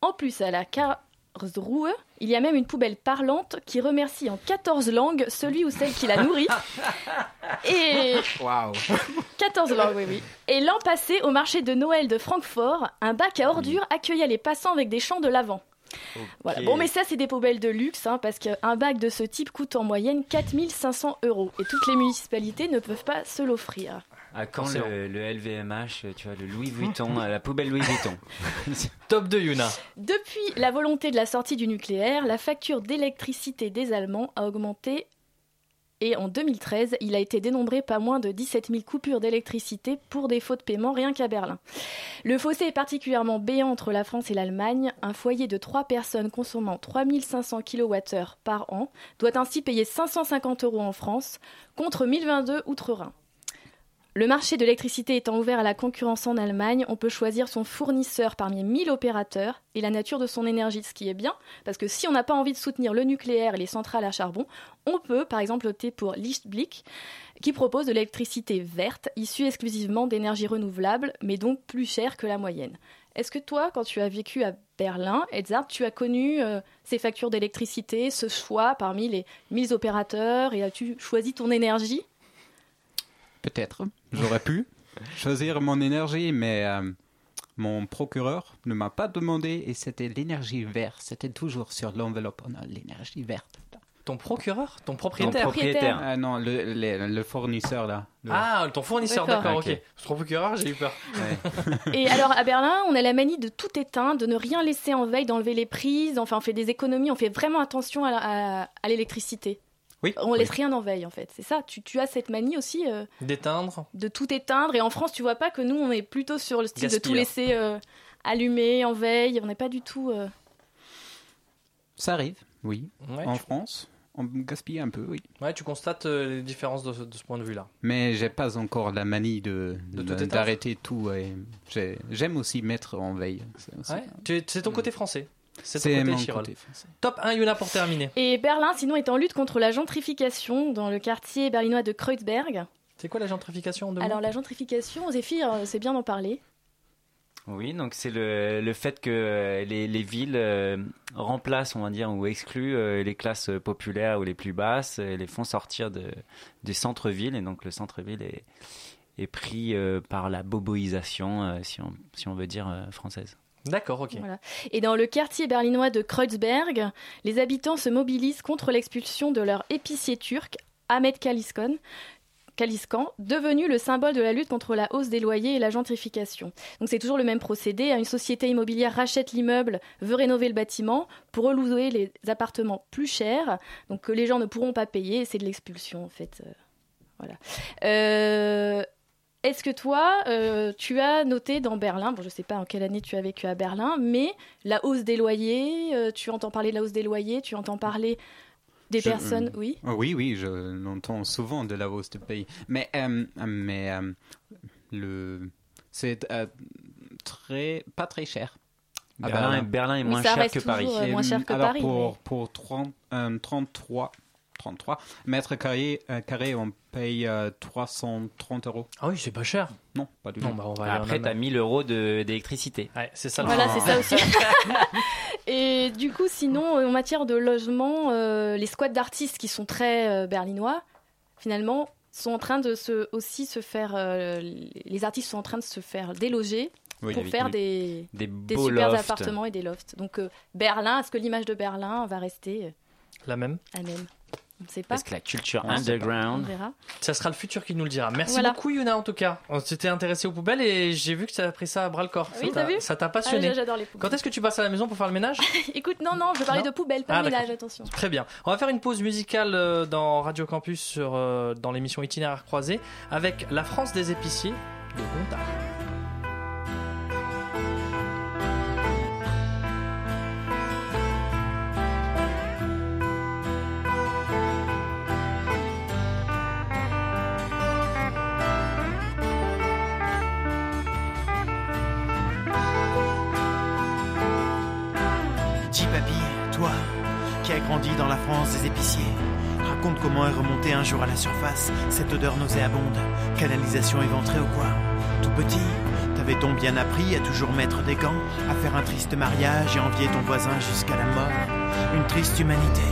En plus, à la Karlsruhe, il y a même une poubelle parlante qui remercie en 14 langues celui ou celle qui la nourrit. Et Waouh 14 langues, oui, oui. Et l'an passé, au marché de Noël de Francfort, un bac à ordures accueillait les passants avec des champs de lavant. Voilà. Bon, mais ça, c'est des poubelles de luxe, hein, parce qu'un bac de ce type coûte en moyenne 4500 euros. Et toutes les municipalités ne peuvent pas se l'offrir. À quand le, le LVMH, tu vois, le Louis Vuitton, la poubelle Louis Vuitton Top de Yuna. Depuis la volonté de la sortie du nucléaire, la facture d'électricité des Allemands a augmenté et en 2013, il a été dénombré pas moins de 17 000 coupures d'électricité pour défaut de paiement rien qu'à Berlin. Le fossé est particulièrement béant entre la France et l'Allemagne. Un foyer de 3 personnes consommant 3500 kWh par an doit ainsi payer 550 euros en France contre 1022 outre-Rhin. Le marché de l'électricité étant ouvert à la concurrence en Allemagne, on peut choisir son fournisseur parmi 1000 opérateurs et la nature de son énergie, ce qui est bien, parce que si on n'a pas envie de soutenir le nucléaire et les centrales à charbon, on peut par exemple opter pour Lichtblick, qui propose de l'électricité verte, issue exclusivement d'énergie renouvelable, mais donc plus chère que la moyenne. Est-ce que toi, quand tu as vécu à Berlin, Edzard, tu as connu euh, ces factures d'électricité, ce choix parmi les 1000 opérateurs, et as-tu choisi ton énergie? Peut-être. J'aurais pu choisir mon énergie, mais euh, mon procureur ne m'a pas demandé et c'était l'énergie verte. C'était toujours sur l'enveloppe. On a l'énergie verte. Ton procureur? Ton Ton propriétaire? Propriétaire. Ah non, le, le, le fournisseur là. Le- Ah, ton fournisseur, D'accord. Ok. Ton procureur, j'ai eu peur. Et alors à Berlin, on a la manie de tout éteindre, de ne rien laisser en veille, d'enlever les prises. Enfin, on fait des économies, on fait vraiment attention à, à- à l'électricité. Oui. On laisse oui. rien en veille en fait. C'est ça. Tu, tu as cette manie aussi euh, D'éteindre. de tout éteindre. Et en France, tu vois pas que nous, on est plutôt sur le style de tout laisser euh, allumé en veille. On n'est pas du tout. euh, Ça arrive, oui. Ouais, en tu... France, on gaspille un peu, oui. ouais, tu constates euh, les différences de, ce- de ce point de vue-là. Mais j'ai pas encore la manie de De de- tout éteindre d'arrêter tout. J'aime aussi mettre en veille. Ouais. C'est ton côté français. C'est mon côté. Top 1, Yuna, pour terminer. Et Berlin, sinon, est en lutte contre la gentrification dans le quartier berlinois de Kreuzberg. C'est quoi la gentrification de Alors la gentrification, Zéphyr, euh, c'est bien d'en parler. Oui, donc c'est le, le fait que euh, les, les villes euh, remplacent, on va dire, ou excluent euh, les classes populaires ou les plus basses, et les font sortir de, des centres-villes. Et donc le centre-ville est, est pris euh, par la boboisation, euh, si, on, si on veut dire euh, française. D'accord, ok. Et dans le quartier berlinois de Kreuzberg, les habitants se mobilisent contre l'expulsion de leur épicier turc, Ahmet Kaliskan, Kaliskan, devenu le symbole de la lutte contre la hausse des loyers et la gentrification. Donc c'est toujours le même procédé. Une société immobilière rachète l'immeuble, veut rénover le bâtiment pour relouer les appartements plus chers, donc que les gens ne pourront pas payer. C'est de l'expulsion en fait. Euh, Voilà. Euh, est-ce que toi, euh, tu as noté dans Berlin, bon, je ne sais pas en quelle année tu as vécu à Berlin, mais la hausse des loyers, euh, tu entends parler de la hausse des loyers, tu entends parler des Je- personnes, euh, oui Oui, oui, je l'entends souvent de la hausse de pays. Mais, euh, mais euh, le, c'est euh, très, pas très cher. Berlin, Berlin est Oui, moins cher que Paris. moins cher que Alors Paris, Pour, mais- pour 30, euh, 33, 33 mètres carrés, euh, carrés, on paye euh, 330 euros. Ah oui, c'est pas cher. Non, pas du tout. Bah on va Après, tu as Allemagne. 1000 euros de- d'électricité. Ouais, c'est ça. le Voilà, c'est ça aussi. Et du coup, sinon, en matière de logement, euh, les squats d'artistes qui sont très euh, berlinois, finalement, sont en train de se, aussi se faire. euh, les artistes sont en train de se faire déloger Oui, pour faire des- des, des super lofts. appartements et des lofts. Donc, euh, Berlin, est-ce que l'image de Berlin va rester euh, La même? la même? On ne sait pas. Parce que la culture On sait pas. On underground. verra. Ça sera le futur qui nous le dira. Merci Voilà. beaucoup Yuna en tout cas. On s'était intéressé aux poubelles et j'ai vu que ça a pris ça à bras le corps. Oui, ça t'as t'a- vu Ça t'a Ah, passionné. J'adore les poubelles. Quand est-ce que tu passes à la maison pour faire le ménage? Écoute, non, non, je veux parler Non de poubelles, pas Ah, de ménage, attention. Très bien. On va faire une pause musicale euh, dans Radio Campus sur, euh, dans l'émission Itinéraire croisé avec La France des épiciers de Gontard. Dans la France des épiciers, raconte comment est remontée un jour à la surface. Cette odeur nauséabonde, canalisation éventrée ou quoi? Tout petit, t'avais-on bien appris à toujours mettre des gants, à faire un triste mariage et envier ton voisin jusqu'à la mort. Une triste humanité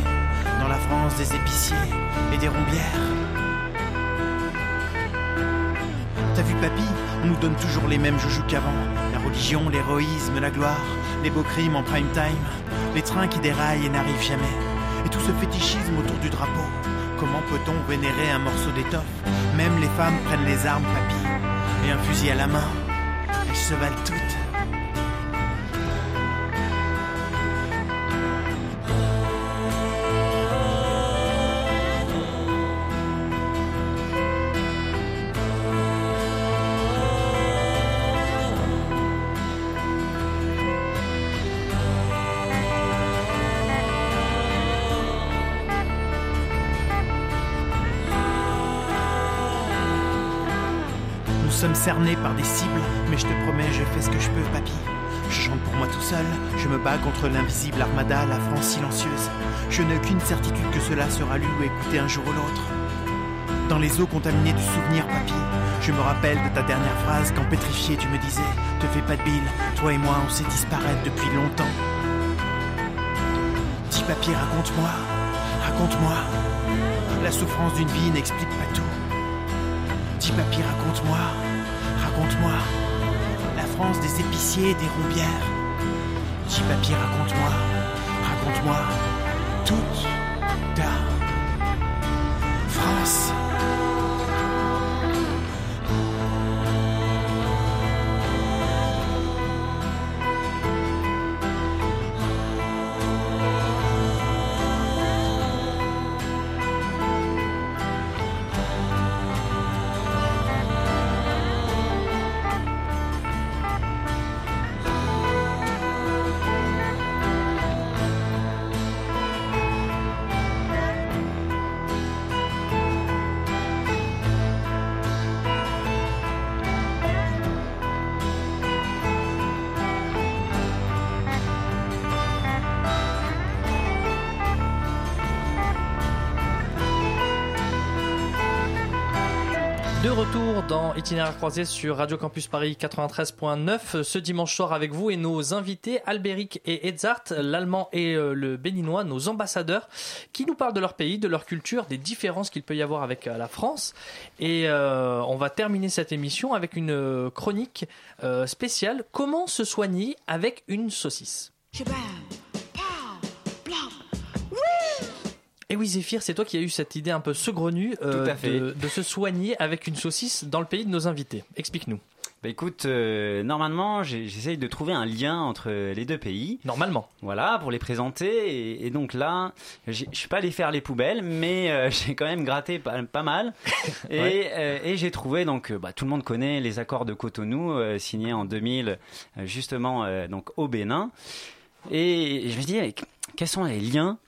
dans la France des épiciers et des rombières. T'as vu papy, on nous donne toujours les mêmes joujoux qu'avant. La religion, l'héroïsme, la gloire, les beaux crimes en prime time, les trains qui déraillent et n'arrivent jamais. Et tout ce fétichisme autour du drapeau. Comment peut-on vénérer un morceau d'étoffe? Même les femmes prennent les armes, papy, et un fusil à la main. Elles se valent toutes. Sommes cernés par des cibles, mais je te promets, je fais ce que je peux, papy. Je chante pour moi tout seul, je me bats contre l'invisible armada, la France silencieuse. Je n'ai aucune certitude que cela sera lu ou écouté un jour ou l'autre. Dans les eaux contaminées du souvenir, papy, je me rappelle de ta dernière phrase quand pétrifié tu me disais Te fais pas de bile, toi et moi on sait disparaître depuis longtemps. Dis papy, raconte-moi, raconte-moi. La souffrance d'une vie n'explique pas tout. Dis papy, raconte-moi, raconte-moi. La France des épiciers et des rombières. Dis papy, raconte-moi, raconte-moi. Toute dans Itinéraire croisé sur Radio Campus Paris 93.9 ce dimanche soir avec vous et nos invités Albéric et Edzard, l'allemand et euh, le béninois, nos ambassadeurs, qui nous parlent de leur pays, de leur culture, des différences qu'il peut y avoir avec euh, la France. Et euh, on va terminer cette émission avec une chronique spéciale. Comment se soigner avec une saucisse? Et oui, Zéphyr, c'est toi qui as eu cette idée un peu saugrenue euh, Tout à fait. De, de se soigner avec une saucisse dans le pays de nos invités. Explique-nous. Bah écoute, euh, normalement, j'essaye de trouver un lien entre les deux pays. Normalement. Voilà, pour les présenter. Et, et donc là, je suis pas allé faire les poubelles, mais euh, j'ai quand même gratté pas, pas mal. Et, Ouais. euh, et j'ai trouvé, donc, bah, tout le monde connaît les accords de Cotonou, signés en 2000, euh, justement, donc, au Bénin. Et je me dis, eh, quels sont les liens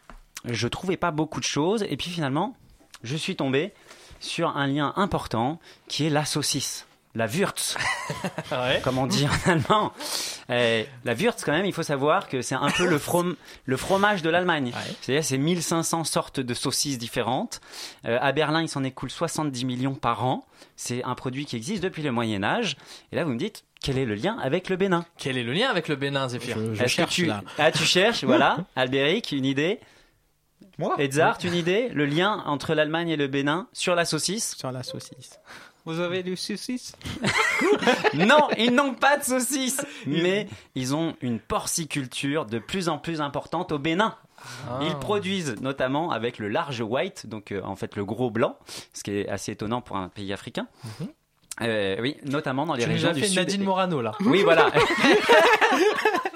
Je trouvais pas beaucoup de choses. Et puis finalement, je suis tombé sur un lien important qui est la saucisse. La Wurz, comme on dit en allemand. Euh, la Wurz, quand même, il faut savoir que c'est un peu le, from- le fromage de l'Allemagne. C'est-à-dire, c'est 1500 sortes de saucisses différentes. Euh, à Berlin, il s'en écoule 70 millions par an. C'est un produit qui existe depuis le Moyen-Âge. Et là, vous me dites, quel est le lien avec le Bénin? Quel est le lien avec le Bénin, Zéphyr? Est-ce que tu... Ah, tu cherches, voilà. Albéric, une idée? Moi? Edzard, une idée? Le lien entre l'Allemagne et le Bénin sur la saucisse? Sur la saucisse. Vous avez du saucisse? Non, ils n'ont pas de saucisse, mais ils ont une porciculture de plus en plus importante au Bénin. Ah. Ils produisent notamment avec le large white, donc euh, en fait le gros blanc, ce qui est assez étonnant pour un pays africain. Euh, oui, notamment dans les Tu nous régions as du fait sud. Nadine Morano, là. Oui, voilà.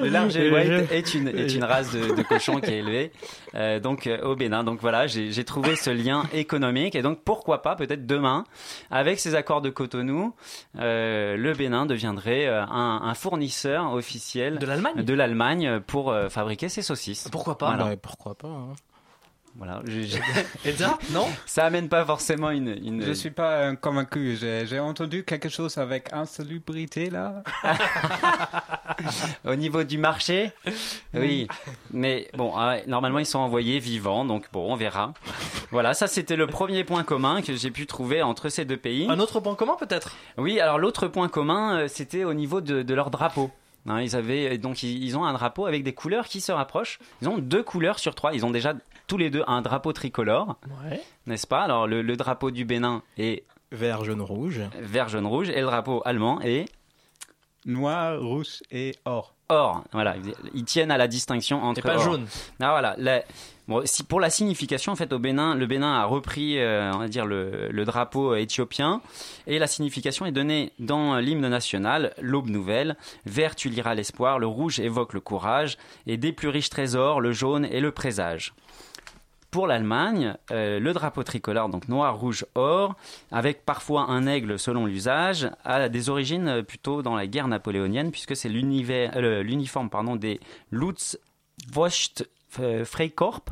le large Et white est une, est une race de, de cochon qui est élevée euh, donc euh, au Bénin. Donc voilà, j'ai trouvé ce lien économique et donc pourquoi pas peut-être demain avec ces accords de Cotonou, euh, le Bénin deviendrait euh, un, un fournisseur officiel De l'Allemagne? de l'Allemagne pour euh, fabriquer ses saucisses. Pourquoi pas? Voilà. Ouais, pourquoi pas hein. Voilà, j'ai- Edzard, non ça amène pas forcément une. une... Je ne suis pas euh, convaincu. J'ai entendu quelque chose avec insalubrité là. Au niveau du marché, oui. Mais bon, ah normalement ils sont envoyés vivants, donc bon, on verra. Voilà, ça c'était le premier point commun que j'ai pu trouver entre ces deux pays. Un autre point commun, peut-être? Oui, alors l'autre point commun, euh, c'était au niveau de, de leur drapeau. Hein, ils avaient donc ils, ils ont un drapeau avec des couleurs qui se rapprochent. Ils ont deux couleurs sur trois. Ils ont déjà tous les deux un drapeau tricolore, Ouais. n'est-ce pas? Alors le, le drapeau du Bénin est Vert, jaune, rouge. vert, jaune, rouge, et le drapeau allemand est Noir, rouge et or. or. Voilà, ils- tiennent à la distinction entre Et pas or. jaune. Ah voilà, la- bon, si, pour la signification, en fait, au Bénin, le Bénin a repris, euh, on va dire, le, le drapeau éthiopien, et la signification est donnée dans l'hymne national, l'aube nouvelle. Vert, tu liras l'espoir, le rouge évoque le courage, et des plus riches trésors, le jaune et le présage. Pour l'Allemagne, euh, le drapeau tricolore, donc noir, rouge, or, avec parfois un aigle selon l'usage, a des origines euh, plutôt dans la guerre napoléonienne, puisque c'est euh, l'uniforme pardon, des Lutzwurst Freikorps,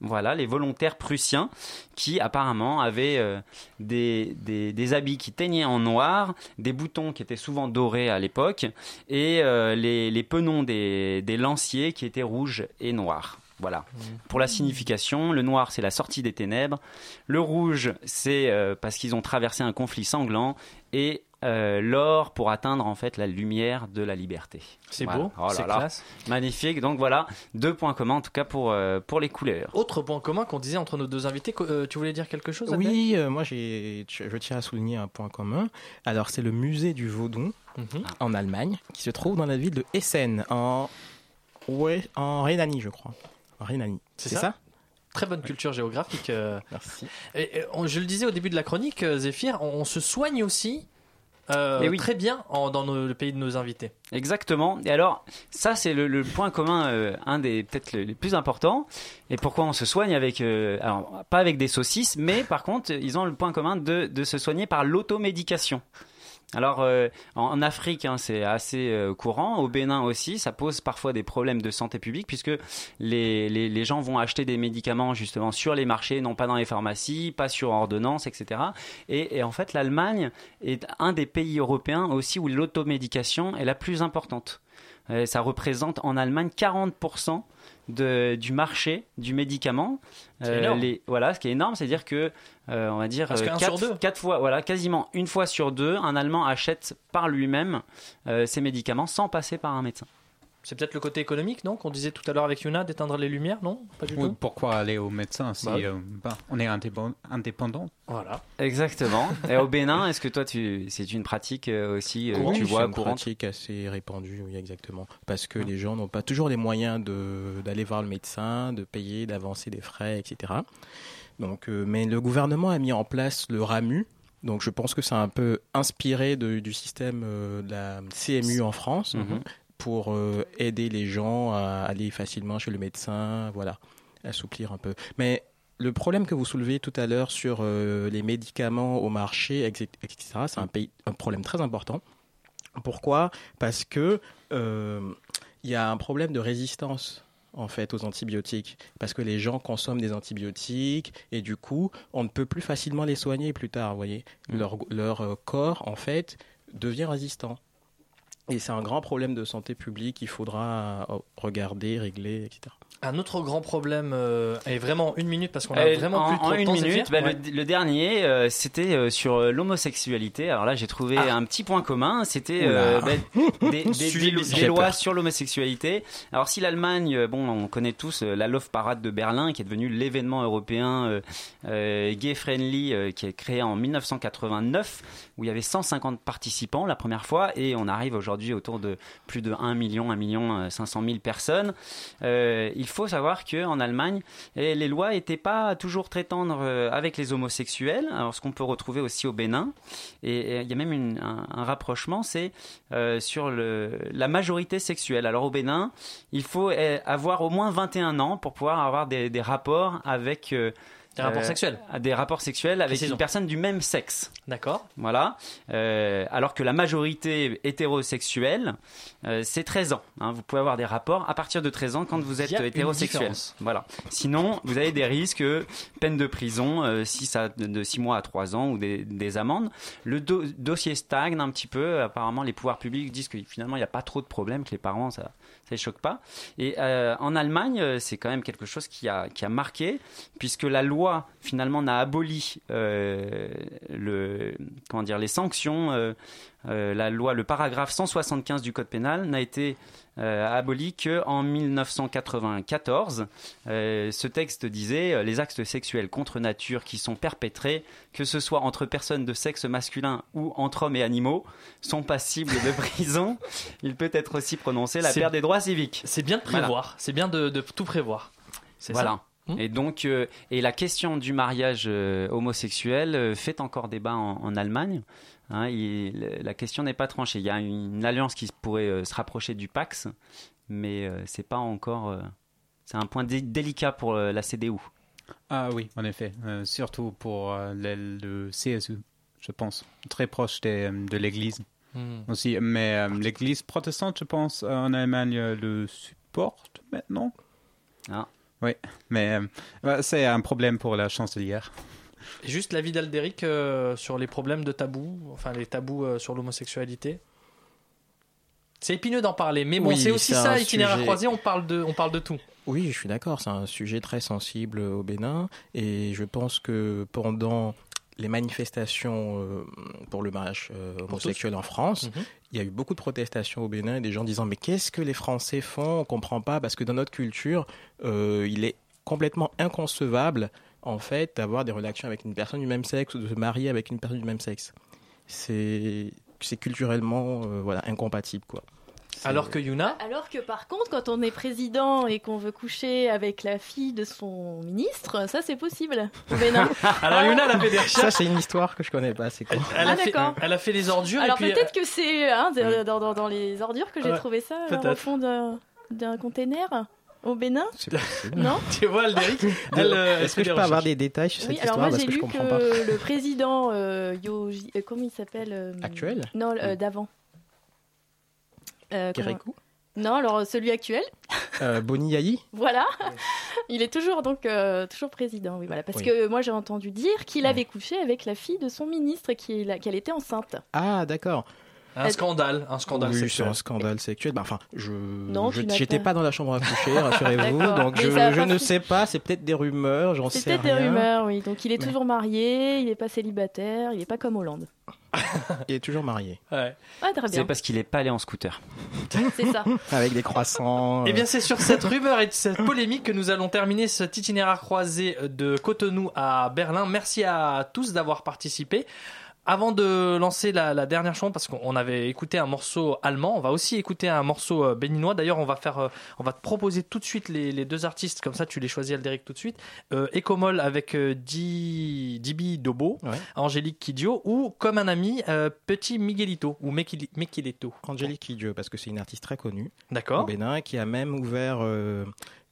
voilà, les volontaires prussiens qui apparemment avaient euh, des, des, des habits qui teignaient en noir, des boutons qui étaient souvent dorés à l'époque, et euh, les, les penons des, des lanciers qui étaient rouges et noirs. Voilà. Pour la signification, le noir c'est la sortie des ténèbres, le rouge c'est euh, parce qu'ils ont traversé un conflit sanglant, et euh, l'or pour atteindre en fait la lumière de la liberté. C'est Voilà. beau, Oh c'est classe. Magnifique. Donc voilà, deux points communs en tout cas pour, euh, pour les couleurs. Autre point commun qu'on disait entre nos deux invités, que- euh, tu voulais dire quelque chose Oui, euh, moi j'ai, je tiens à souligner un point commun. Alors c'est le musée du Vaudon Mhm. en Allemagne qui se trouve dans la ville de Essen en ouais, en Rhénanie je crois. Rhénanie. C'est C'est ça ça Très bonne culture géographique. euh. Merci. Et, et, on- je le disais au début de la chronique, euh, Zéphyr, on, on se soigne aussi euh, Eh oui. très bien en- dans nos- le pays de nos invités. Exactement. Et alors, ça, c'est le, le point commun, euh, un des peut-être le- les plus importants. Et pourquoi on se soigne avec, euh, alors pas avec des saucisses, mais par contre, ils ont le point commun de, de se soigner par l'automédication. Alors, euh, en, Afrique, hein, c'est assez euh, courant. Au Bénin aussi, ça pose parfois des problèmes de santé publique puisque les, les, les gens vont acheter des médicaments justement sur les marchés, non pas dans les pharmacies, pas sur ordonnance, etc. Et, et en fait, l'Allemagne est un des pays européens aussi où l'automédication est la plus importante. Euh, ça représente en Allemagne 40% de, du marché du médicament. Euh, les, voilà, ce qui est énorme, c'est-à-dire que, euh, on va dire, Parce euh, qu'un quatre, sur deux. quatre fois, voilà, quasiment une fois sur deux, un Allemand achète par lui-même euh, ses médicaments sans passer par un médecin. C'est peut-être le côté économique, non Qu'on disait tout à l'heure avec Yuna, d'éteindre les lumières, non Pas du Oui, tout pourquoi aller au médecin si Bah euh, bah, on est indépend- indépendant Voilà. Exactement. Et au Bénin, est-ce que toi, tu, c'est une pratique euh, aussi, euh, Oui, tu c'est vois, une courante pratique assez répandue, oui, exactement. Parce que les gens n'ont pas toujours les moyens de- d'aller voir le médecin, de payer, d'avancer des frais, etc. Donc, euh, mais le gouvernement a mis en place le RAMU. Donc, je pense que c'est un peu inspiré de- du système euh, de la CMU en France Mhm. Pour euh, aider les gens à aller facilement chez le médecin, voilà, assouplir un peu. Mais le problème que vous soulevez tout à l'heure sur euh, les médicaments au marché, etc., c'est un, pays- un problème très important. Pourquoi? Parce que euh, il y a un problème de résistance en fait aux antibiotiques parce que les gens consomment des antibiotiques et du coup on ne peut plus facilement les soigner plus tard vous voyez leur, leur euh, corps en fait devient résistant et c'est un grand problème de santé publique qu'il faudra euh, regarder régler etc Un autre grand problème, euh, et vraiment une minute parce qu'on a Euh, vraiment en, plus trop en de une temps. minute, bah, Ouais. le, le dernier, euh, c'était euh, sur euh, l'homosexualité. Alors là, j'ai trouvé Ah. un petit point commun. C'était euh, bah, des, lois peur. sur l'homosexualité. Alors si l'Allemagne, bon, on connaît tous euh, la Love Parade de Berlin, qui est devenu l'événement européen euh, euh, gay friendly, euh, qui est créé en 1989, où il y avait 150 participants la première fois, et on arrive aujourd'hui autour de plus de 1 million, 1 million euh, 500 000 personnes. Euh, il faut savoir que en Allemagne, et les lois n'étaient pas toujours très tendres euh, avec les homosexuels, alors ce qu'on peut retrouver aussi au Bénin. Et il y a même un, rapprochement, c'est euh, sur la majorité sexuelle. Alors au Bénin, il faut euh, avoir au moins 21 ans pour pouvoir avoir des, des rapports avec... euh, Des rapports euh, sexuels. Des rapports sexuels avec Précisons. une personne du même sexe. D'accord. Voilà. Euh, alors que la majorité hétérosexuelle, euh, c'est 13 ans. hein. Vous pouvez avoir des rapports à partir de 13 ans quand vous êtes hétérosexuel. Voilà. Sinon, vous avez des risques, peine de prison, 6 à, de 6 mois à 3 ans ou des, des amendes. Le do- dossier stagne un petit peu. Apparemment, les pouvoirs publics disent que finalement, il n'y a pas trop de problèmes, que les parents, ça ça les choque pas. Et euh, en Allemagne, euh, c'est quand même quelque chose qui a, qui a marqué, puisque la loi finalement n'a aboli euh, le, comment dire, les sanctions. la loi, le paragraphe 175 du code pénal n'a été euh, aboli que en 1994. Euh, ce texte disait euh, les actes sexuels contre nature qui sont perpétrés, que ce soit entre personnes de sexe masculin ou entre hommes et animaux, sont passibles de prison. Il peut être aussi prononcé la perte des droits civiques. C'est bien de Voilà. prévoir. C'est bien de, de tout prévoir. C'est Voilà. ça. Hmm. Et donc, euh, et la question du mariage euh, homosexuel euh, fait encore débat en, en Allemagne. Hein, il- la question n'est pas tranchée. Il y a une alliance qui pourrait euh, se rapprocher du Pax, mais euh, c'est pas encore. euh, c'est un point dé- délicat pour euh, la CDU. Ah oui, en effet. Euh, surtout pour euh, le, CSU, je pense. Très proche des- de l'Église Hmm. aussi. Mais euh, l'Église protestante, je pense, en Allemagne, le supporte maintenant? Ah. Oui, mais euh, ouais, c'est un problème pour la chancelière. Et juste l'avis d'Aldéric euh, sur les problèmes de tabous, enfin les tabous euh, sur l'homosexualité. C'est épineux d'en parler, mais bon, Oui, c'est aussi ça, itinéraire sujet- croisé, on parle de, on parle de tout. Oui, je suis d'accord, c'est un sujet très sensible au Bénin et je pense que pendant les manifestations euh, pour le mariage euh, homosexuel en France, Mhm. il y a eu beaucoup de protestations au Bénin, des gens disant mais qu'est-ce que les Français font? On comprend pas parce que dans notre culture, euh, il est complètement inconcevable en fait d'avoir des relations avec une personne du même sexe ou de se marier avec une personne du même sexe. C'est culturellement euh, voilà incompatible quoi. Alors que Yuna, Alors que par contre, quand on est président et qu'on veut coucher avec la fille de son ministre, ça c'est possible au Bénin. alors Yuna, elle a fait des Ça, recherches. c'est une histoire que je connais pas. C'est quoi Elle, Ah, a fait, d'accord. elle a fait les ordures Alors puis peut-être que c'est hein, dans, dans- dans les ordures que j'ai Ouais, trouvé ça euh, peut-être. au fond d'un d'un container au Bénin. Non tu vois, Aldéric, euh, Est-ce que je peux avoir des détails sur cette Oui, alors histoire moi parce j'ai que je lu comprends que pas. le président euh, Yoji, euh, comment il s'appelle euh, Actuel Non, euh, d'avant. Euh, Kérékou Non, alors celui actuel. euh, Boni Yayi Voilà, il est toujours donc euh, toujours président. Oui, voilà, parce Oui. que moi j'ai entendu dire qu'il avait couché avec la fille de son ministre, qui qu'elle était enceinte. Ah, d'accord. Un scandale, un scandale oui, c'est sexuel. un scandale sexuel. Bah, enfin, je j'étais pas- dans la chambre à coucher, rassurez-vous. Donc Mais je, ça ne sais pas. C'est peut-être des rumeurs, j'en sais C'est rien. peut-être des rumeurs, oui. Donc il est Mais- toujours marié, il n'est pas célibataire, il n'est pas comme Hollande. Il est toujours marié. Ouais. Ah, C'est bien. parce qu'il est pas allé en scooter. C'est ça. Avec des croissants. Eh bien, euh, c'est sur cette rumeur et cette polémique que nous allons terminer cet itinéraire croisé de Cotonou à Berlin. Merci à tous d'avoir participé. Avant de lancer la, la dernière chanson, parce qu'on avait écouté un morceau allemand, on va aussi écouter un morceau euh, béninois. D'ailleurs, on va faire, euh, on va te proposer tout de suite les, les deux artistes, comme ça tu les choisis Aldéric tout de suite. Euh, Ecomol avec euh, Di- Dibi Dobo, Ouais. Angélique Kidjo, ou comme un ami, euh, Petit Miguelito ou Mekilito. Angélique Kidjo, parce que c'est une artiste très connue au D'accord. Bénin qui a même ouvert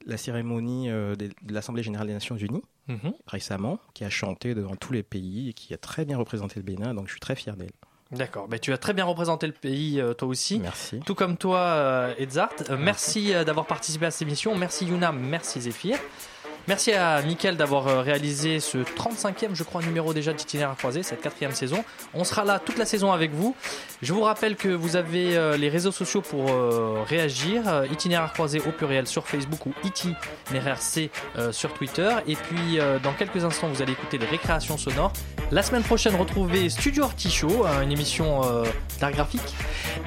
la cérémonie de l'Assemblée générale des Nations Unies Mhm. récemment, qui a chanté devant tous les pays et qui a très bien représenté le Bénin. Donc je suis très fier d'elle. D'accord, mais tu as très bien représenté le pays euh, toi aussi. Merci. Tout comme toi, euh, Edzard. Euh, merci d'avoir participé à cette émission. Merci Yuna, merci Zéphyr. Merci à Mickaël d'avoir euh, réalisé ce 35e, je crois, numéro déjà d'Itinéraire croisé, cette quatrième saison. On sera là toute la saison avec vous. Je vous rappelle que vous avez euh, les réseaux sociaux pour euh, réagir. Itinéraire croisé au pluriel sur Facebook ou itinéraire C sur Twitter. Et puis, dans quelques instants, vous allez écouter les récréations sonores. La semaine prochaine, retrouvez Studio Artichaut, une émission d'art graphique.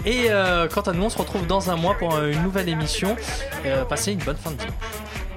Et quant à nous, on se retrouve dans un mois pour une nouvelle émission. Passez une bonne fin de dimanche.